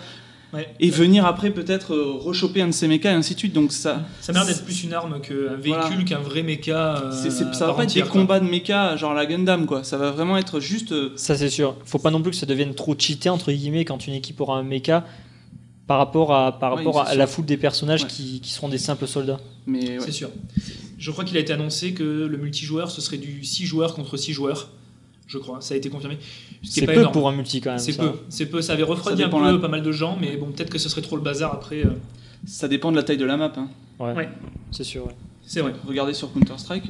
Ouais. Et venir après peut-être euh, rechoper un de ces mechas et ainsi de suite. Donc ça, Ça m'a l'air d'être plus une arme qu'un véhicule, Voilà. qu'un vrai méca. euh, c'est, c'est- à ça va pas être des quoi. combats de mecha genre la Gundam quoi. Ça va vraiment être juste. euh, Ça c'est sûr. Faut pas non plus que ça devienne trop cheaté entre guillemets quand une équipe aura un mecha par rapport à par rapport à la foule des personnages Ouais. qui, qui seront des simples soldats. mais. C'est sûr. Je crois qu'il a été annoncé que le multijoueur, ce serait du 6 joueurs contre 6 joueurs. Je crois, ça a été confirmé. Ce C'est pas peu énorme. pour un multi quand même. C'est peu, c'est peu. Ça avait refroidi Ça un peu la- pas mal de gens, mais bon, peut-être que ce serait trop le bazar après. euh, Ça dépend de la taille de la map. hein. Ouais. Ouais. C'est sûr. ouais. C'est vrai. Regardez sur Counter Strike.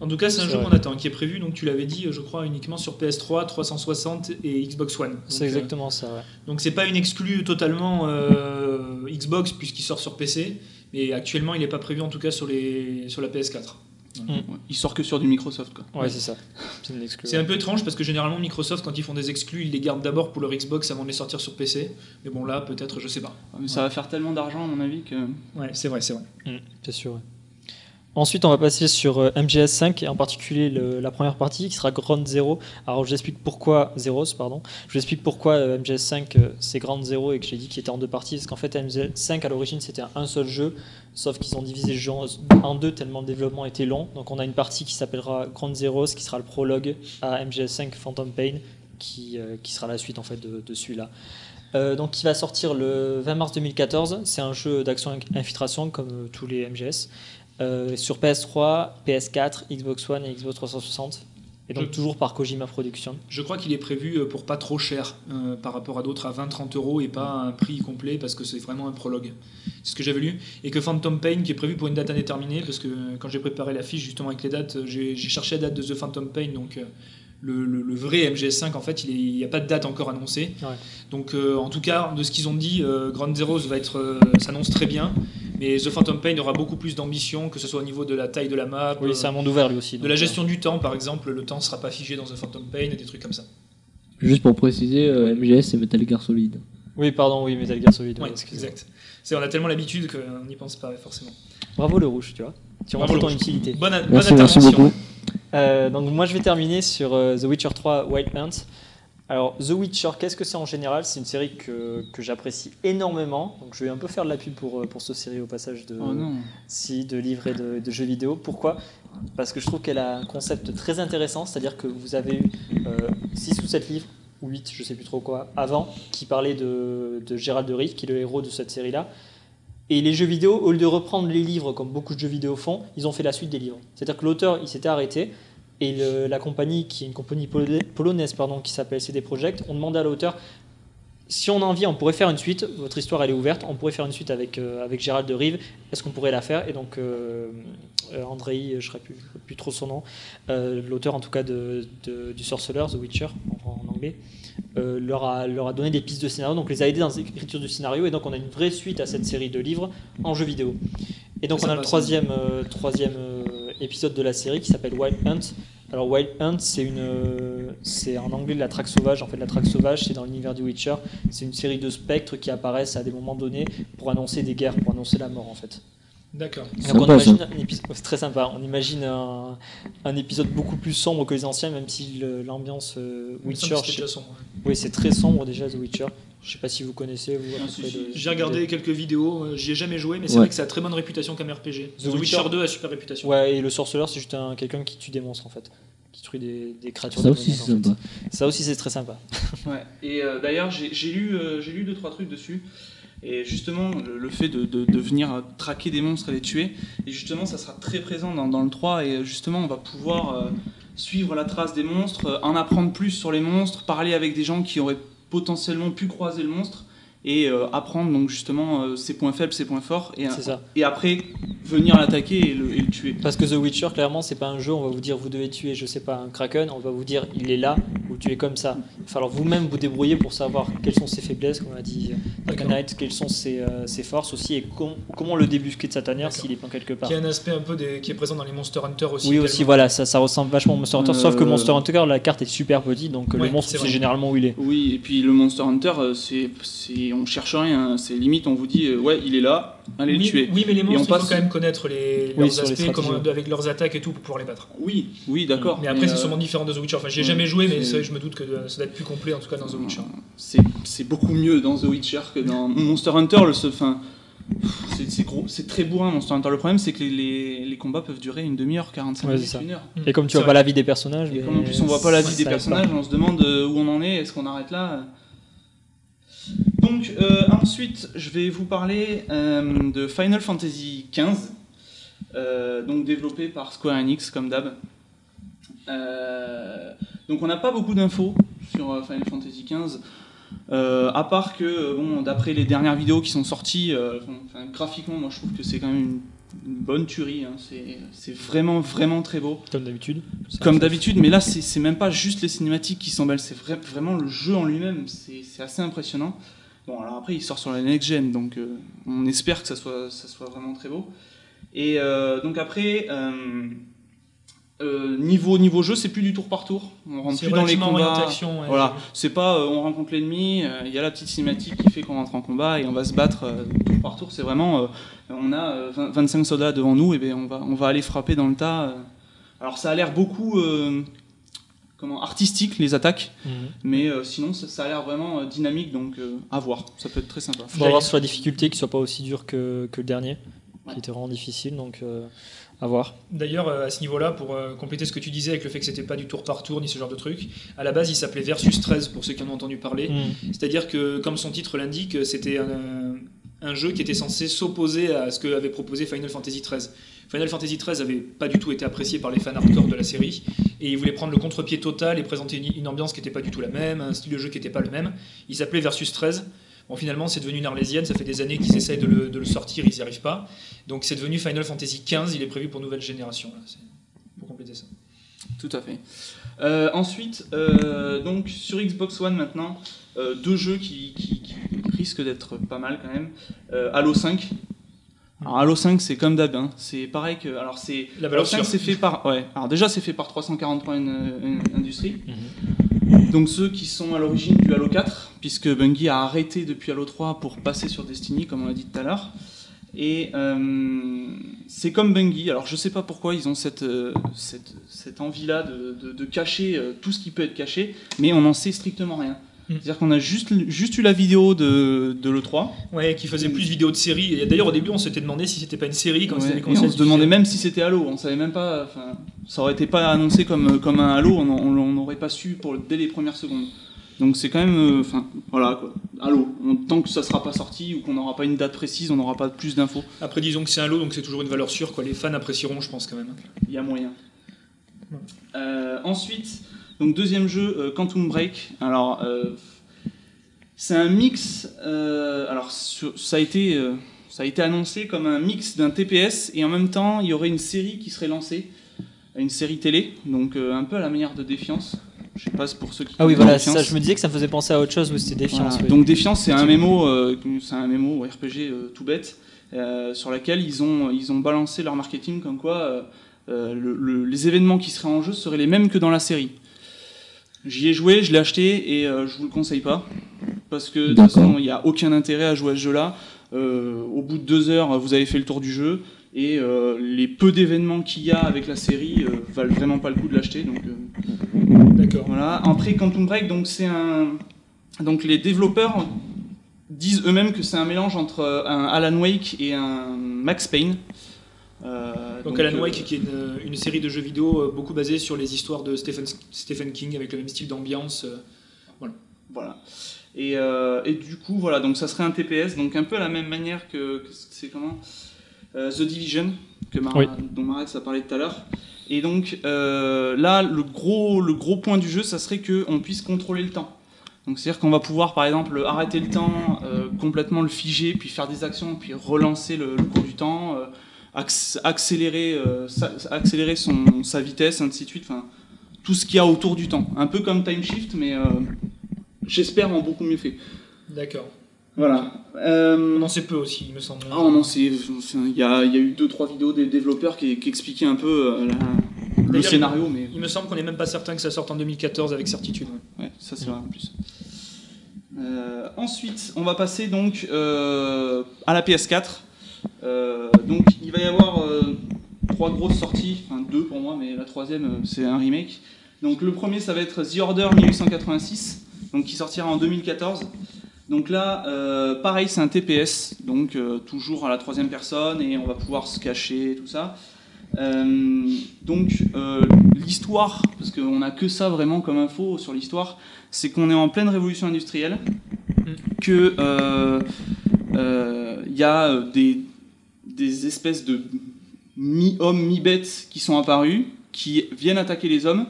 En tout cas, c'est un jeu qu'on attend, qui est prévu, donc tu l'avais dit, je crois, uniquement sur PS3, 360 et Xbox One. Donc, C'est euh, exactement ça. Ouais. Donc c'est pas une exclue totalement euh, Xbox puisqu'il sort sur PC, mais actuellement il n'est pas prévu en tout cas sur, les, sur la PS4. Ouais. Il sort que sur du Microsoft quoi. Ouais, c'est ça. C'est une exclu. C'est un peu étrange parce que généralement Microsoft quand ils font des exclus ils les gardent d'abord pour leur Xbox avant de les sortir sur PC. Mais bon là peut-être je sais pas. Mais ça va faire tellement d'argent à mon avis que. Ouais c'est vrai c'est vrai. Mm, c'est sûr. Ensuite, on va passer sur euh, MGS5 et en particulier la première partie qui sera Ground Zero. Alors, je vous explique pourquoi Zeros, pardon. Je vous explique pourquoi euh, MGS5 euh, c'est Ground Zero et que j'ai dit qu'il était en deux parties. Parce qu'en fait, MGS5 à l'origine c'était un seul jeu, sauf qu'ils ont divisé le jeu en- deux tellement le développement était long. Donc, on a une partie qui s'appellera Ground Zero, qui sera le prologue à MGS5 Phantom Pain, qui, qui sera la suite en fait de, celui-là. Donc, qui va sortir le 20 mars 2014. C'est un jeu d'action infiltration comme tous les MGS. Euh, sur PS3, PS4, Xbox One et Xbox 360. Et donc Je- toujours par Kojima Productions. Je crois qu'il est prévu euh, pour pas trop cher euh, par rapport à d'autres à 20-30 euros et pas un prix complet parce que c'est vraiment un prologue. C'est ce que j'avais lu. Et que Phantom Pain qui est prévu pour une date indéterminée parce que quand j'ai préparé la fiche justement avec les dates, j'ai cherché la date de The Phantom Pain donc. euh, le, le- le vrai MGS5 en fait il n'y a pas de date encore annoncée Ouais. donc euh, en tout cas de ce qu'ils ont dit Ground Zeroes va être s'annonce très bien mais The Phantom Pain aura beaucoup plus d'ambition que ce soit au niveau de la taille de la map Oui, euh, c'est un monde ouvert lui aussi. de la euh, gestion du temps par exemple le temps sera pas figé dans The Phantom Pain et des trucs comme ça Juste pour préciser, euh, MGS c'est Metal Gear Solid. Oui, pardon, oui, Metal Gear Solid. Excusez-moi. exact. C'est, on a tellement l'habitude qu'on n'y pense pas forcément. Bravo le rouge, tu vois. Tu Bravo, montres ton utilité. Bonne, bonne Merci, merci beaucoup. Euh, donc moi je vais terminer sur euh, The Witcher 3 Wild Hunt. Alors The Witcher, qu'est-ce que c'est en général? C'est une série que, que j'apprécie énormément. Donc je vais un peu faire de la pub pour, euh, pour cette série au passage de, Oh si, de livres et de, de jeux vidéo. Pourquoi? Parce que je trouve qu'elle a un concept très intéressant, c'est-à-dire que vous avez eu 6 ou 7 livres, ou 8, je sais plus trop quoi, avant, qui parlaient de, de Gérald de Rive, qui est le héros de cette série-là. Et les jeux vidéo, au lieu de reprendre les livres comme beaucoup de jeux vidéo font, ils ont fait la suite des livres. C'est-à-dire que l'auteur, il s'était arrêté, et le- la compagnie, qui est une compagnie polo- polonaise pardon, qui s'appelle CD Projekt, ont demandé à l'auteur si on a envie, on pourrait faire une suite. Votre histoire, elle est ouverte. On pourrait faire une suite avec, euh, avec Gérald de Rive. Est-ce qu'on pourrait la faire? Et donc, euh, euh, Andrei, je ne sais plus, plus trop son nom, euh, l'auteur en tout cas de, de- du Sorcerer, The Witcher en, en anglais, leur, a, leur a donné des pistes de scénario, donc les a aidés dans l'écriture du scénario. Et donc, on a une vraie suite à cette série de livres en jeu vidéo. Et donc, on a le troisième, troisième épisode de la série qui s'appelle Wild Hunt. Alors Wild Hunt, c'est une, c'est en anglais de la traque sauvage. En fait, la traque sauvage, c'est dans l'univers du Witcher. C'est une série de spectres qui apparaissent à des moments donnés pour annoncer des guerres, pour annoncer la mort, en fait. D'accord. Donc Sympa, on imagine ça. un épisode, c'est très sympa. On imagine un, un épisode beaucoup plus sombre que les anciens, même si le- l'ambiance euh, Witcher, déjà sombre, ouais. oui, c'est très sombre déjà The Witcher. Je sais pas si vous connaissez. Vous, Ah, si, si. J'ai regardé quelques vidéos, euh, j'y ai jamais joué, mais c'est Ouais. vrai que ça a très bonne réputation comme RPG. The The, Witcher Witcher 2 a super réputation. Ouais, et le sorceleur, c'est juste un, quelqu'un qui tue des monstres en fait, qui tue des, des créatures. Ça aussi, c'est sympa. Ça aussi, c'est très sympa. <laughs> Ouais. Et euh, d'ailleurs, j'ai j'ai lu, euh, j'ai lu deux trois trucs dessus. Et justement, le, le fait de, de, de venir euh, traquer des monstres et les tuer, et justement, ça sera très présent dans, dans le 3. Et euh, justement, on va pouvoir euh, suivre la trace des monstres, euh, en apprendre plus sur les monstres, parler avec des gens qui auraient potentiellement pu croiser le monstre et euh, apprendre donc justement euh, ses points faibles, ses points forts, et, ça. et après venir l'attaquer et le, et le tuer. Parce que The Witcher, clairement, c'est pas un jeu, on va vous dire vous devez tuer, je sais pas, un kraken, on va vous dire il est là, vous tuez comme ça. Il va falloir vous-même vous débrouiller pour savoir quelles sont ses faiblesses, comme a dit Dark D'accord. Knight, quelles sont ses, euh, ses forces aussi, et com- comment le débusquer de sa tanière s'il est pas quelque part. Qui a un aspect un peu des... qui est présent dans les Monster Hunter aussi. Oui, aussi, voilà, ça, ça ressemble vachement au Monster Hunter, sauf que Euh, Monster Hunter, la carte est super petite, donc euh, Ouais, le monstre, c'est généralement où il est. Oui, et puis le Monster Hunter, euh, c'est, c'est, on cherche rien, hein. c'est limite, on vous dit, euh, ouais, il est là, allez oui, le tuer. oui, mais les on monstres, il passe- faut quand même connaître les, Oui, leurs sur les aspects, comment, avec leurs attaques et tout pour pouvoir les battre. Oui, oui, d'accord. Mais après, c'est euh, sûrement différent de The Witcher. Enfin, j'y ai ouais, jamais joué, mais je me doute que euh, ça doit être plus complet en tout cas dans The Witcher. c'est, beaucoup mieux dans The Witcher que dans Monster Hunter. Le seul, fin, c'est, c'est gros, c'est très bourrin Monster Hunter. Le problème, c'est que les, les, les combats peuvent durer une demi-heure, 45 Ouais, minutes, une heure. Et comme tu vois pas la vie des personnages, Et comme en plus on voit pas la vie des personnages, on se demande euh, où on en est, est-ce qu'on arrête là Donc euh, ensuite, je vais vous parler euh, de Final Fantasy XV, euh, donc développé par Square Enix comme d'hab. Donc on n'a pas beaucoup d'infos sur euh, Final Fantasy XV. euh, à part que, euh, bon, d'après les dernières vidéos qui sont sorties, euh, enfin, graphiquement, moi je trouve que c'est quand même une, une bonne tuerie. hein. C'est- vraiment, vraiment très beau. Comme d'habitude. Comme d'habitude, mais là, c'est même pas juste les cinématiques qui sont belles, c'est vrai- vraiment le jeu en lui-même, c'est assez impressionnant. Bon, alors après, il sort sur la next-gen, donc euh, on espère que ça soit, ça soit vraiment très beau. Et donc après, euh, euh, niveau, niveau jeu, c'est plus du tour par tour, on rentre plus dans les combats. ouais. Voilà, c'est pas euh, on rencontre l'ennemi, euh, il y a la petite cinématique qui fait qu'on rentre en combat et on va se battre euh, tour par tour. C'est vraiment, euh, on a euh, 20 25 soldats devant nous et ben on va, on va aller frapper dans le tas. euh. Alors ça a l'air beaucoup euh, comment artistique les attaques, Mhm. mais euh, sinon ça, ça a l'air vraiment euh, dynamique donc euh, à voir. Ça peut être très sympa. Faut voir sur la difficulté qui soit pas aussi dur que, que le dernier, Ouais. qui était vraiment difficile, donc euh, à voir. D'ailleurs, euh, à ce niveau-là, pour euh, compléter ce que tu disais avec le fait que c'était pas du tour par tour ni ce genre de truc, à la base il s'appelait Versus 13 pour ceux qui en ont entendu parler. Mhm. C'est-à-dire que, comme son titre l'indique, c'était un, un jeu qui était censé s'opposer à ce que avait proposé Final Fantasy XIII. Final Fantasy XIII avait pas du tout été apprécié par les fans hardcore de la série, et il voulait prendre le contre-pied total et présenter une, une ambiance qui n'était pas du tout la même, un style de jeu qui n'était pas le même. Il s'appelait Versus 13. Bon, finalement, c'est devenu une arlésienne, ça fait des années qu'ils essayent de le, de le sortir, ils n'y arrivent pas. Donc c'est devenu Final Fantasy XV, il est prévu pour nouvelle génération. Là, pour compléter ça. Tout à fait. Euh, ensuite, euh, donc sur Xbox One maintenant, euh, deux jeux qui, qui- qui risquent d'être pas mal quand même. Euh, Halo 5. Alors Halo 5 c'est comme d'hab, hein. c'est pareil que alors c'est La Halo valeur 5 sûre. c'est fait par ouais. Alors déjà c'est fait par 343 in- in- Industries. Mhm. Donc ceux qui sont à l'origine du Halo 4 puisque Bungie a arrêté depuis Halo 3 pour passer sur Destiny comme on l'a dit tout à l'heure. Et euh, c'est comme Bungie, alors je sais pas pourquoi ils ont cette, euh, envie-là de cacher euh, tout ce qui peut être caché, mais on n'en sait strictement rien. Mm. C'est-à-dire qu'on a juste, juste eu la vidéo de, de l'E3, Ouais, qui faisait plus vidéo de série. Et d'ailleurs, au début, on s'était demandé si c'était pas une série quand ouais, à on se demandait même si c'était Halo, on savait même pas, ça aurait été pas annoncé comme, comme un Halo, on n'aurait pas su pour, dès les premières secondes. Donc c'est quand même, euh, enfin, voilà quoi, Halo. On- tant que ça sera pas sorti ou qu'on n'aura pas une date précise, on n'aura pas plus d'infos. Après, disons que c'est un lot, donc c'est toujours une valeur sûre. Quoi. Les fans apprécieront, je pense, quand même. Il y a moyen. Ouais. Euh, ensuite, donc deuxième jeu, euh, Quantum Break. Alors, euh, C'est un mix. euh, alors, ça a été. ça a été annoncé comme un mix d'un TPS et en même temps il y aurait une série qui serait lancée, une série télé, donc euh, un peu à la manière de Défiance. Je sais pas pour ceux qui. Ah oui, voilà, ça, je me disais que ça me faisait penser à autre chose où c'était Défiance. Voilà. oui. Donc Défiance, c'est un MMO, euh, c'est un MMO RPG euh, tout bête, sur laquelle ils ont, ils ont balancé leur marketing comme quoi le- le- les événements qui seraient en jeu seraient les mêmes que dans la série. J'y ai joué, je l'ai acheté et euh, je vous le conseille pas parce que de toute façon il n'y a aucun intérêt à jouer à ce jeu-là. Euh, au bout de deux heures, vous avez fait le tour du jeu et euh, les peu d'événements qu'il y a avec la série euh, valent vraiment pas le coup de l'acheter. Donc euh, D'accord. voilà. Après Quantum Break, donc c'est un, donc les développeurs disent eux-mêmes que c'est un mélange entre un Alan Wake et un Max Payne. Euh, Donc, Alan euh, Wake, qui est une, une série de jeux vidéo euh, beaucoup basée sur les histoires de Stephen, Stephen King avec le même style d'ambiance. euh. Voilà. Et, euh, et du coup, voilà, donc ça serait un TPS, donc un peu à la même manière que, que c'est comment Euh, The Division, que Mar- Oui. dont Maret a parlé tout à l'heure. Et donc euh, là, le gros, le gros point du jeu, ça serait qu'on puisse contrôler le temps. Donc c'est-à-dire qu'on va pouvoir, par exemple, arrêter le temps, euh, complètement le figer, puis faire des actions, puis relancer le, le cours du temps, euh, accélérer, euh, sa, accélérer son, sa vitesse, ainsi de suite. Enfin, tout ce qu'il y a autour du temps. Un peu comme Time Shift, mais euh, j'espère en beaucoup mieux fait. D'accord. Voilà. Euh, On en sait peu aussi, il me semble. ah c'est, c'est- il y a, il y a eu deux trois vidéos des développeurs qui, qui expliquaient un peu euh, la- le scénario, mais Il me semble qu'on n'est même pas certain que ça sorte en 2014 avec certitude. ouais. ouais, ça c'est vrai en plus. Euh, ensuite, on va passer donc à la PS4. Euh, donc il va y avoir euh, trois grosses sorties, enfin deux pour moi, mais la troisième euh, c'est un remake. Donc le premier ça va être The Order 1886, donc qui sortira en 2014. Donc là, euh, pareil, c'est un TPS, donc euh, toujours à la troisième personne et on va pouvoir se cacher, tout ça. Euh, donc l'histoire, parce qu'on n'a que ça vraiment comme info sur l'histoire, c'est qu'on est en pleine révolution industrielle, que euh, euh, il y a euh, des, des espèces de mi-hommes, mi-bêtes qui sont apparus, qui viennent attaquer les hommes.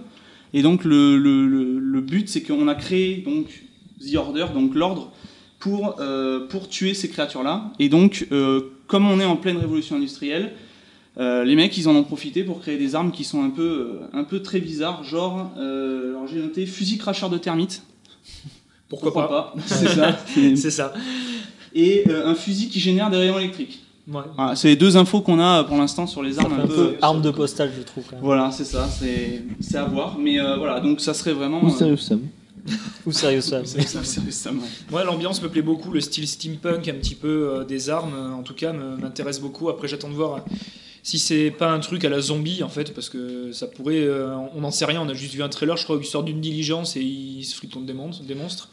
Et donc le, le, le, le but, c'est qu'on a créé donc The Order, donc l'ordre, pour, euh, pour tuer ces créatures-là. Et donc, euh, comme on est en pleine révolution industrielle, euh, les mecs, ils en ont profité pour créer des armes qui sont un peu, euh, un peu très bizarres, genre, euh, alors j'ai noté fusil cracheur de termites. Pourquoi, pas, <laughs> C'est ça. c'est- <laughs> C'est ça. Et euh, un fusil qui génère des rayons électriques. Ouais. Voilà, c'est les deux infos qu'on a pour l'instant sur les armes un un peu peu. arme de postal, je trouve. Quand même. Voilà, c'est ça, c'est c'est à voir. Mais euh, voilà, donc ça serait vraiment. Ou euh, Serious Sam. Ou sérieux. Sérieux <laughs> Sam, ouais. Moi, l'ambiance me plaît beaucoup, le style steampunk, un petit peu euh, des armes, en tout cas, m'intéresse beaucoup. Après, j'attends de voir euh, si c'est pas un truc à la zombie, en fait, parce que ça pourrait. euh, on n'en sait rien, on a juste vu un trailer, je crois, où il sort d'une diligence et il se fripe contre des monstres. Des monstres.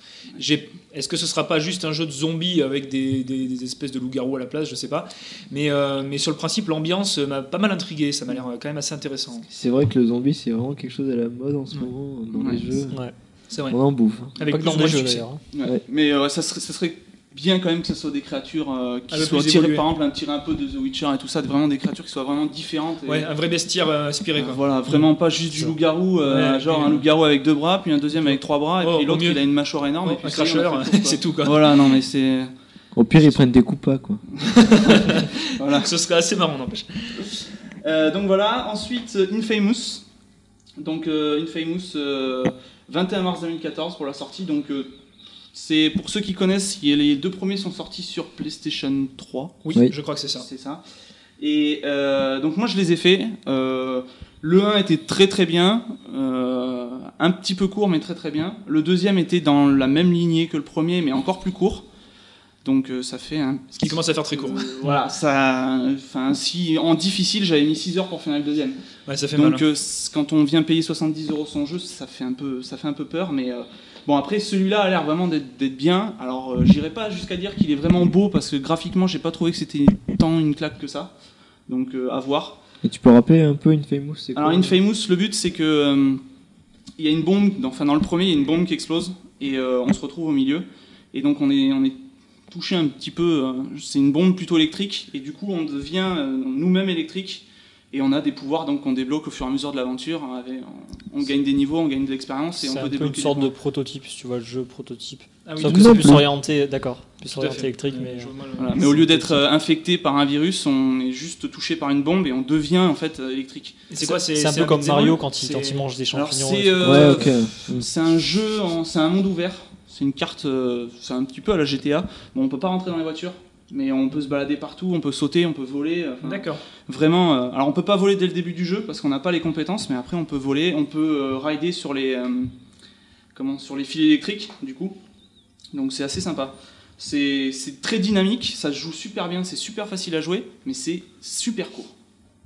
Est-ce que ce sera pas juste un jeu de zombies avec des, des- des espèces de loups-garous à la place? Je sais pas. Mais, euh, mais sur le principe, l'ambiance m'a pas mal intrigué, ça m'a l'air euh, quand même assez intéressant. C'est vrai que le zombie, c'est vraiment quelque chose à la mode en ce moment dans Ouais. les jeux. Ouais. C'est vrai. On en bouffe. hein. Avec Pas que dans des de jeux succès. hein. Ouais. Ouais. Mais euh, ça, serait, ça serait bien quand même que ce soit des créatures euh, qui soient tirées, par exemple, un tiré un peu de The Witcher et tout ça, vraiment des créatures qui soient vraiment différentes. et- Ouais, un vrai bestiaire euh, inspiré, Euh, voilà, vraiment pas juste du loup-garou, euh, Ouais, genre un loup-garou avec deux bras, puis un deuxième avec trois bras, et Oh, puis au l'autre il a une mâchoire énorme, et Oh, puis un cracheur, <laughs> c'est tout, quoi. Voilà, non mais c'est. Au pire, ils prennent des coups pas, quoi. <laughs> Voilà. Ce serait assez marrant, n'empêche. Euh, donc voilà, ensuite Infamous. Donc euh, Infamous, euh, 21 mars 2014 pour la sortie. Donc euh, c'est pour ceux qui connaissent, les deux premiers sont sortis sur PlayStation 3. Oui, Oui. je crois que c'est ça. C'est ça. Et euh, donc moi je les ai faits. Euh, le 1 était très très bien, euh, un petit peu court mais très très bien. Le deuxième était dans la même lignée que le premier mais encore plus court. Donc euh, ça fait un Ce qui commence à faire très court. Euh, voilà, ça. Enfin, si en difficile, j'avais mis 6 heures pour finir le deuxième. Ouais, ça fait mal. Donc, euh, c- quand on vient payer 70 euros son jeu, ça fait un peu, ça fait un peu peur. Mais euh, bon, après, celui-là a l'air vraiment d'être bien. Alors, euh, j'irai pas jusqu'à dire qu'il est vraiment beau parce que graphiquement, j'ai pas trouvé que c'était tant une claque que ça. Donc, euh, à voir. Et tu peux rappeler un peu Infamous, c'est quoi Alors, Infamous, le but, c'est que euh, il y a une bombe. dans- Enfin, dans le premier, il y a une bombe qui explose et euh, on se retrouve au milieu. Et donc, on est, on est touché un petit peu. euh, c'est une bombe plutôt électrique et du coup, on devient euh, nous-mêmes électriques. Et on a des pouvoirs donc qu'on débloque au fur et à mesure de l'aventure. On, on gagne des niveaux, on gagne de l'expérience et C'est on un peut peu une débloquer. sorte de prototype, si tu vois le jeu prototype. Ah oui, Sauf que c'est plus orienté, d'accord, plus orienté électrique, mais. je Voilà. au lieu d'être euh, infecté par un virus, on est juste touché par une bombe et on devient en fait euh, électrique. C'est quoi C'est C'est un peu comme Mario quand il, C'est- quand il mange des champignons. c'est euh, Ouais, c'est un jeu, en- c'est un monde ouvert. C'est une carte, euh, c'est un petit peu à la GTA. Bon, on peut pas rentrer dans les voitures, mais on peut se balader partout, on peut sauter, on peut voler. enfin, D'accord. Vraiment. euh, alors on peut pas voler dès le début du jeu parce qu'on n'a pas les compétences, mais après on peut voler, on peut euh, rider sur les euh, comment sur les fils électriques du coup. Donc c'est assez sympa. C'est c'est très dynamique, ça se joue super bien, c'est super facile à jouer, mais c'est super court.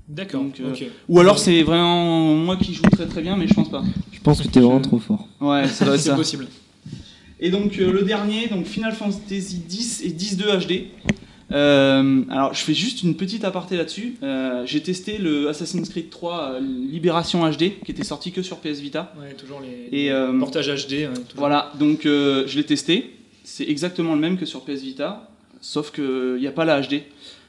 D'accord. Euh. Ou alors c'est vraiment moi qui joue très très bien, mais je pense pas. Je pense que t'es vraiment trop fort. Ouais, ça doit être C'est possible. Et donc euh, le dernier, donc Final Fantasy X et 10.2 HD. Euh, alors je fais juste une petite aparté là-dessus. Euh, J'ai testé le Assassin's Creed 3 euh, Libération HD qui était sorti que sur PS Vita. Ouais, toujours les, Et, les euh, portages HD. ouais, toujours. Voilà, donc euh, je l'ai testé. C'est exactement le même que sur PS Vita, sauf qu'il n'y a pas la HD.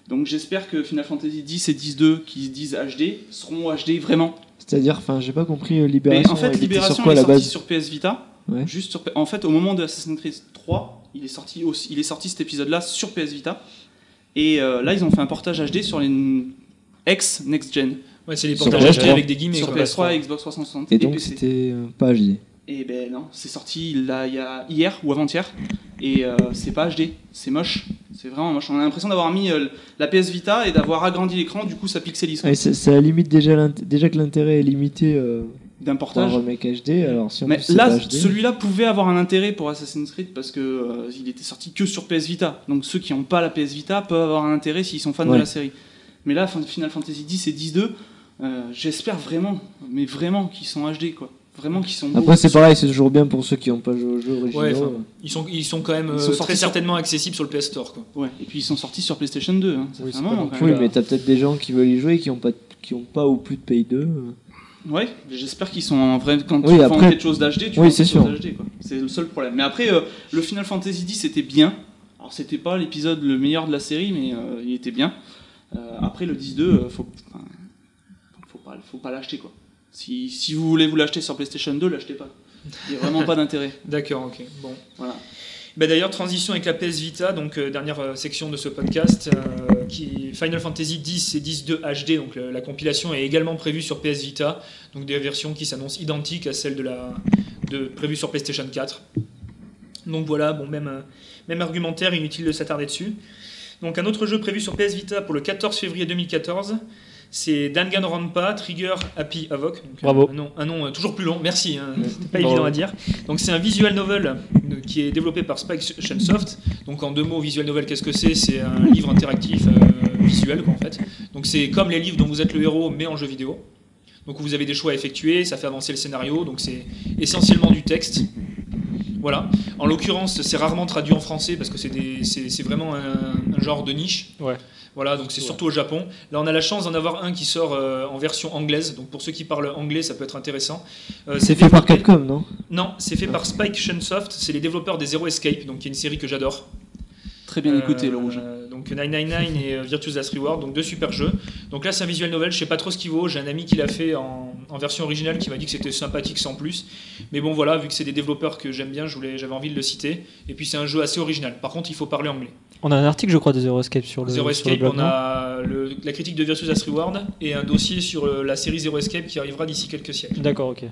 Donc j'espère que Final Fantasy X et 10.2 qui se disent HD seront HD vraiment. C'est-à-dire, enfin, j'ai pas compris euh, Mais Libération. en fait, Libération sur quoi est la sorti base? sur PS Vita. Ouais. Juste sur, en fait, au moment de Assassin's Creed 3, il est sorti, aussi, il est sorti cet épisode-là sur PS Vita. Et euh, là, ils ont fait un portage HD sur les ex Next Gen, Ouais, c'est les portages PS3. HD avec des guillemets. sur quoi. PS3 et Xbox 360 Et donc, PC. c'était euh, pas HD. Et ben non, c'est sorti là, il y a hier ou avant-hier. Et euh, c'est pas HD, c'est moche. C'est vraiment moche. On a l'impression d'avoir mis euh, la PS Vita et d'avoir agrandi l'écran, du coup ça pixelise. Ouais, ça, ça limite déjà, l'int- déjà que l'intérêt est limité euh, D'un portage. un mec HD. Alors, si en Mais là, celui-là pouvait avoir un intérêt pour Assassin's Creed parce que euh, il était sorti que sur PS Vita. Donc ceux qui n'ont pas la PS Vita peuvent avoir un intérêt s'ils sont fans de Ouais. la série. Mais là, fin- Final Fantasy X et 10-2, euh, j'espère vraiment, mais vraiment qu'ils sont HD quoi. Vraiment qu'ils sont beaux. Après, c'est pareil, c'est toujours bien pour ceux qui n'ont pas joué aux jeux originaux. Ouais, enfin, ils sont, ils sont quand même Ils sont euh, très sur- certainement accessibles sur le PS Store. Quoi. Ouais. Et puis ils sont sortis sur PlayStation 2. hein. Ça Oui, fait un moment mais t'as peut-être des gens qui veulent y jouer et qui n'ont pas, qui ont pas ou plus de Pay 2. Ouais, mais j'espère qu'ils sont en vrai. Quand Oui, tu après- vends quelque chose d'HD, tu Oui, vends quelque chose sûr. d'HD. C'est le seul problème. Mais après, euh, le Final Fantasy X était bien. Alors, c'était pas l'épisode le meilleur de la série, mais euh, il était bien. Euh, après, le 10-2, euh, faut, enfin, faut pas, faut pas l'acheter, quoi. Si, si vous voulez vous l'acheter sur PlayStation 2, l'achetez pas. Il n'y a vraiment pas d'intérêt. <laughs> D'accord, ok. Bon. Voilà. Bah, D'ailleurs, transition avec la PS Vita, donc euh, dernière euh, section de ce podcast, euh, qui Final Fantasy X et 10.2 HD, donc la compilation est également prévue sur PS Vita, donc des versions qui s'annoncent identiques à celles de la de prévues sur PlayStation 4. Donc voilà, bon même même argumentaire, inutile de s'attarder dessus. Donc un autre jeu prévu sur PS Vita pour le 14 février 2014. C'est Danganronpa Trigger Happy Havoc. Donc, euh, Bravo. Un nom, un nom, euh, toujours plus long, merci. hein, C'était pas Bravo. évident à dire. Donc c'est un visual novel euh, qui est développé par Spike Chunsoft. Donc en deux mots, visual novel, qu'est-ce que c'est? C'est un livre interactif euh, visuel quoi, en fait. Donc c'est comme les livres dont vous êtes le héros, mais en jeu vidéo. Donc vous avez des choix à effectuer, ça fait avancer le scénario. Donc c'est essentiellement du texte. Voilà. En l'occurrence, c'est rarement traduit en français parce que c'est des- c'est c'est vraiment un, un genre de niche. Ouais. Voilà, donc c'est Ouais. surtout au Japon. Là, on a la chance d'en avoir un qui sort euh, en version anglaise. Donc pour ceux qui parlent anglais, ça peut être intéressant. Euh, C'est fait par Capcom, non? Non, c'est fait par Spike Chunsoft. C'est les développeurs des Zero Escape, donc qui est une série que j'adore. Très bien écouté, Euh, le rouge. Donc 999 et euh, Virtuous Last Reward, donc deux super jeux. Donc là c'est un visual novel, je sais pas trop ce qu'il vaut, j'ai un ami qui l'a fait en, en version originale qui m'a dit que c'était sympathique sans plus. Mais bon voilà, vu que c'est des développeurs que j'aime bien, j'avais envie de le citer. Et puis c'est un jeu assez original. Par contre il faut parler anglais. On a un article, je crois, de Zero Escape sur le, Zero sur le Escape, blog, on a le- la critique de Virtuous Last Reward et un dossier sur euh, la série Zero Escape qui arrivera d'ici quelques siècles. D'accord, ok.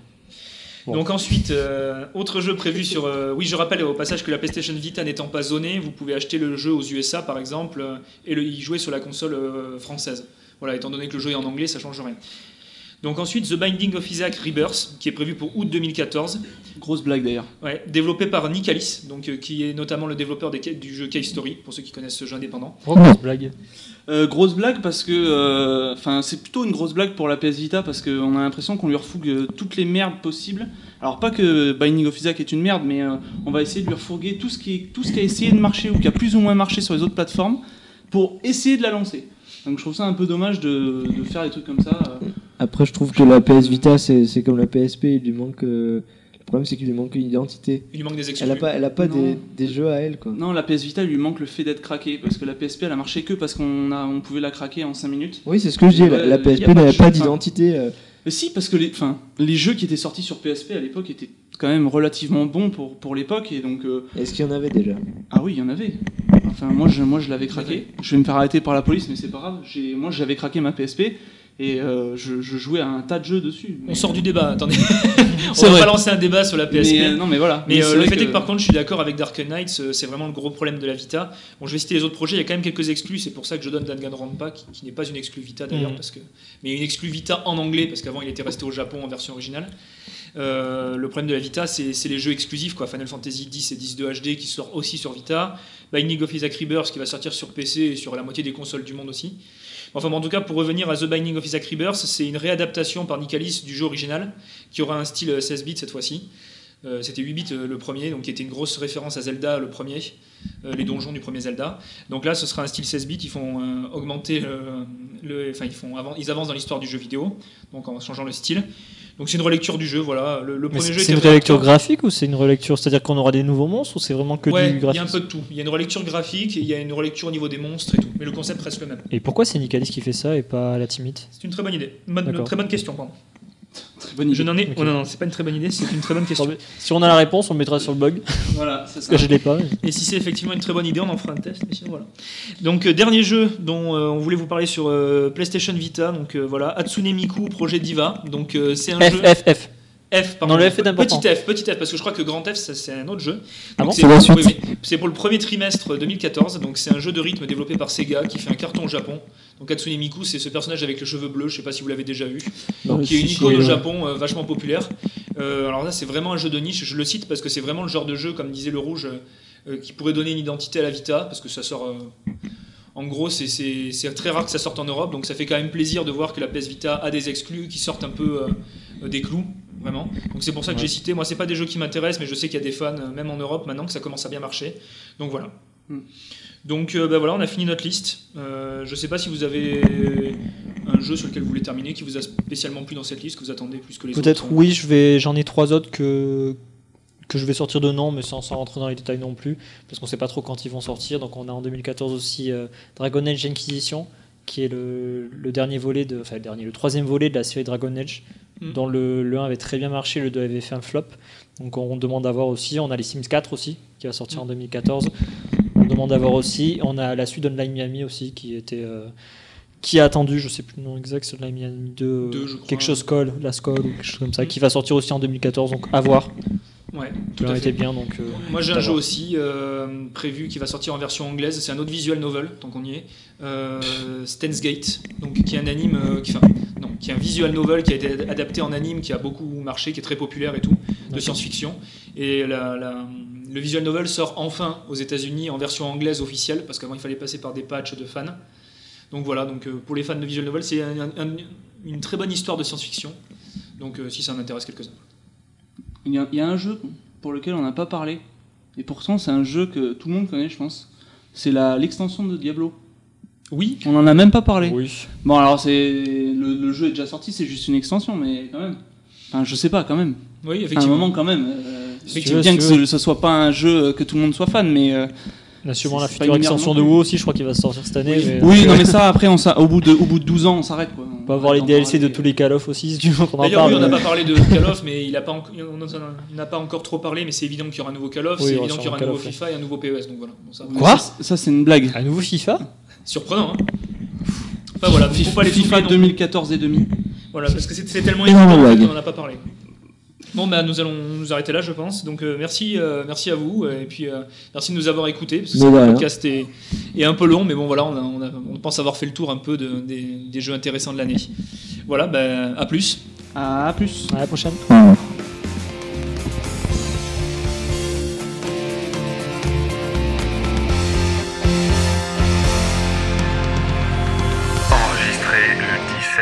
Bon. Donc ensuite, euh, autre jeu prévu sur... euh, oui, je rappelle au passage que la PlayStation Vita n'étant pas zonée, vous pouvez acheter le jeu aux USA par exemple et le, y jouer sur la console euh, française. Voilà, étant donné que le jeu est en anglais, ça change rien. Donc ensuite, The Binding of Isaac Rebirth, qui est prévu pour août 2014, Grosse blague d'ailleurs. ouais, développé par Nicalis, donc, euh, qui est notamment le développeur des, du jeu Cave Story, pour ceux qui connaissent ce jeu indépendant. Oh, grosse blague. Euh, grosse blague parce que, euh, enfin, c'est plutôt une grosse blague pour la PS Vita parce qu'on a l'impression qu'on lui refougue toutes les merdes possibles. Alors pas que Binding of Isaac est une merde, mais euh, on va essayer de lui refourguer tout ce qui est, tout ce qui a essayé de marcher ou qui a plus ou moins marché sur les autres plateformes pour essayer de la lancer. Donc je trouve ça un peu dommage de, de faire des trucs comme ça. euh. Après, je trouve que la PS Vita, c'est comme la PSP, il lui manque euh, problème, c'est qu'il lui manque une identité. Il lui manque des exclus. Elle a pas, elle a pas des, des jeux à elle, quoi. Non, la PS Vita il lui manque le fait d'être craqué parce que la PSP elle a marché que parce qu'on a, on pouvait la craquer en 5 minutes. Oui, c'est ce que je dis. la- la PSP n'avait pas enfin. d'identité. euh, Mais si, parce que les, enfin, les jeux qui étaient sortis sur PSP à l'époque étaient quand même relativement bons pour, pour l'époque et donc euh, Est-ce qu'il y en avait déjà? Ah oui il y en avait. Enfin moi je, moi je l'avais craqué. Je vais me faire arrêter par la police mais c'est pas grave. J'ai, moi j'avais craqué ma PSP et euh, je, je jouais à un tas de jeux dessus. On sort du débat, attendez. <laughs> on va vrai. pas lancer un débat sur la PSP. Mais, euh, non mais voilà. Mais euh, le fait que- est que par contre, je suis d'accord avec Dark Knights, euh, c'est vraiment le gros problème de la Vita. Bon, je vais citer les autres projets, il y a quand même quelques exclus, c'est pour ça que je donne Danganronpa, qui, qui n'est pas une exclus Vita d'ailleurs, Mhm. parce que, mais une exclus Vita en anglais, parce qu'avant il était resté au Japon en version originale. Euh, le problème de la Vita, c'est les jeux exclusifs, quoi. Final Fantasy X et X-2 HD qui sort aussi sur Vita, Binding of Isaac Rebirth qui va sortir sur PC et sur la moitié des consoles du monde aussi. Enfin, en tout cas, pour revenir à The Binding of Isaac Rebirth, c'est une réadaptation par Nicalis du jeu original, qui aura un style euh, 16 bits cette fois-ci. Euh, C'était 8 bits euh, le premier, donc qui était une grosse référence à Zelda le premier, euh, les donjons du premier Zelda. Donc là, ce sera un style 16 bits. Ils font euh, augmenter le, enfin ils avancent dans l'histoire du jeu vidéo, donc en changeant le style. Donc c'est une relecture du jeu, voilà. Le, premier jeu c'est une relecture graphique ou c'est une relecture C'est-à-dire qu'on aura des nouveaux monstres ou c'est vraiment que Ouais, du il y a un peu de tout. Il y a une relecture graphique, et il y a une relecture au niveau des monstres et tout. Mais le concept reste le même. Et pourquoi c'est Nicalis qui fait ça et pas la Timid C'est une très bonne idée. Bonne- très bonne question, pardon. Très bonne idée. Je n'en ai. Oh non, non, c'est pas une très bonne idée, c'est une très bonne question. <laughs> Si on a la réponse, on le mettra sur le blog. <laughs> Voilà, c'est ça. Parce que je l'ai pas. <laughs> Et si c'est effectivement une très bonne idée, on en fera un test. Mais sinon, voilà. Donc, euh, dernier jeu dont euh, on voulait vous parler sur euh, PlayStation Vita. Donc, euh, voilà, Hatsune Miku Projet Diva. Donc, euh, c'est un jeu. F, F, F. Pardon. Non, le F est important. Petit F, petit F, parce que je crois que Grand F, c'est un autre jeu. Ah bon c'est pour- oui, le premier trimestre 2014. Donc, c'est un jeu de rythme développé par Sega qui fait un carton au Japon. Donc, Hatsune Miku, c'est ce personnage avec les cheveux bleus. Je sais pas si vous l'avez déjà vu. Non, qui est une icône au. Japon euh, vachement populaire. Euh, alors là, c'est vraiment un jeu de niche. Je le cite parce que c'est vraiment le genre de jeu, comme disait le Rouge, euh, qui pourrait donner une identité à la Vita, parce que ça sort. euh, en gros, c'est- très rare que ça sorte en Europe, donc ça fait quand même plaisir de voir que la PS Vita a des exclus qui sortent un peu euh, des clous, vraiment. Donc c'est pour ça que Ouais. j'ai cité. Moi, c'est pas des jeux qui m'intéressent, mais je sais qu'il y a des fans, euh, même en Europe, maintenant que ça commence à bien marcher. Donc voilà. Hmm. Donc euh, bah voilà, on a fini notre liste. Euh, je sais pas si vous avez un jeu sur lequel vous voulez terminer, qui vous a spécialement plu dans cette liste, que vous attendez plus que les autres. Peut-être oui, je vais, j'en ai trois autres que que je vais sortir de nom, mais sans, sans rentrer dans les détails non plus, parce qu'on sait pas trop quand ils vont sortir. Donc on a en 2014 aussi euh, Dragon Age Inquisition, qui est le, le dernier volet de, enfin le dernier, le troisième volet de la série Dragon Age, Mm. dont le, le 1 avait très bien marché, le 2 avait fait un flop. Donc on demande d'avoir aussi. On a les Sims 4 aussi, qui va sortir en 2014. On demande d'avoir aussi. On a la suite d'Online Miami aussi, qui était euh, qui est attendu, je sais plus le nom exact, c'est Online Miami 2, euh, je quelque chose Call, la Call ou quelque chose comme ça, qui va sortir aussi en 2014, donc à voir. Ouais, Tout à fait. était bien, donc. euh, Moi j'ai à un jeu aussi euh, prévu qui va sortir en version anglaise. C'est un autre visual novel, tant qu'on y est. Euh, Stan's Gate, donc qui est un anime, euh, qui, enfin, non, qui est un visual novel qui a été adapté en anime, qui a beaucoup marché, qui est très populaire et tout, de science-fiction. Et la- la- le visual novel sort enfin aux États-Unis en version anglaise officielle, parce qu'avant il fallait passer par des patchs de fans. Donc voilà, donc euh, pour les fans de visual novel, c'est un- un- une très bonne histoire de science-fiction. Donc euh, si ça en intéresse quelques-uns. Il y, a, il y a un jeu pour lequel on n'a pas parlé, et pourtant c'est un jeu que tout le monde connaît, je pense. C'est l'extension de Diablo. Oui, On n'en a même pas parlé. Oui. Bon, alors c'est le, le jeu est déjà sorti, c'est juste une extension, mais quand même. Enfin, je sais pas, quand même. oui, À un effectivement. moment, quand même. Euh, Si bien si que ce, ce soit pas un jeu que tout le monde soit fan, mais. euh, On a sûrement la future extension de. WoW aussi, je crois qu'il va sortir cette année. mais- Oui, non, mais ça, après, on, au, bout de, au bout de 12 ans, on s'arrête, quoi. On va avoir les DLC de tous les Call of aussi, si tu veux qu'on en D'ailleurs, parle. oui, on n'a mais- pas parlé de <laughs> Call of, mais il a pas en- on en- on n'a pas encore trop parlé, mais c'est évident qu'il y aura un nouveau Call of, Oui, c'est évident qu'il y aura un nouveau FIFA et un nouveau PES, donc voilà. Bon, ça, Quoi? Ça, c'est une blague. Un nouveau FIFA? Surprenant, hein Enfin voilà, faut pas les FIFA souffler non- 2014 et demi. Voilà, parce que c'est tellement Énorme qu'on n'en a pas parlé. Bon, bah, nous allons nous arrêter là, je pense. Donc, euh, merci, euh, merci à vous. Et puis, euh, merci de nous avoir écoutés. Parce que voilà. podcast est, est un peu long, mais bon, voilà, on, a- on, a- on pense avoir fait le tour un peu de- des, des jeux intéressants de l'année. Voilà, bah, à plus. À plus. À la prochaine.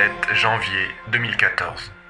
17 janvier 2014.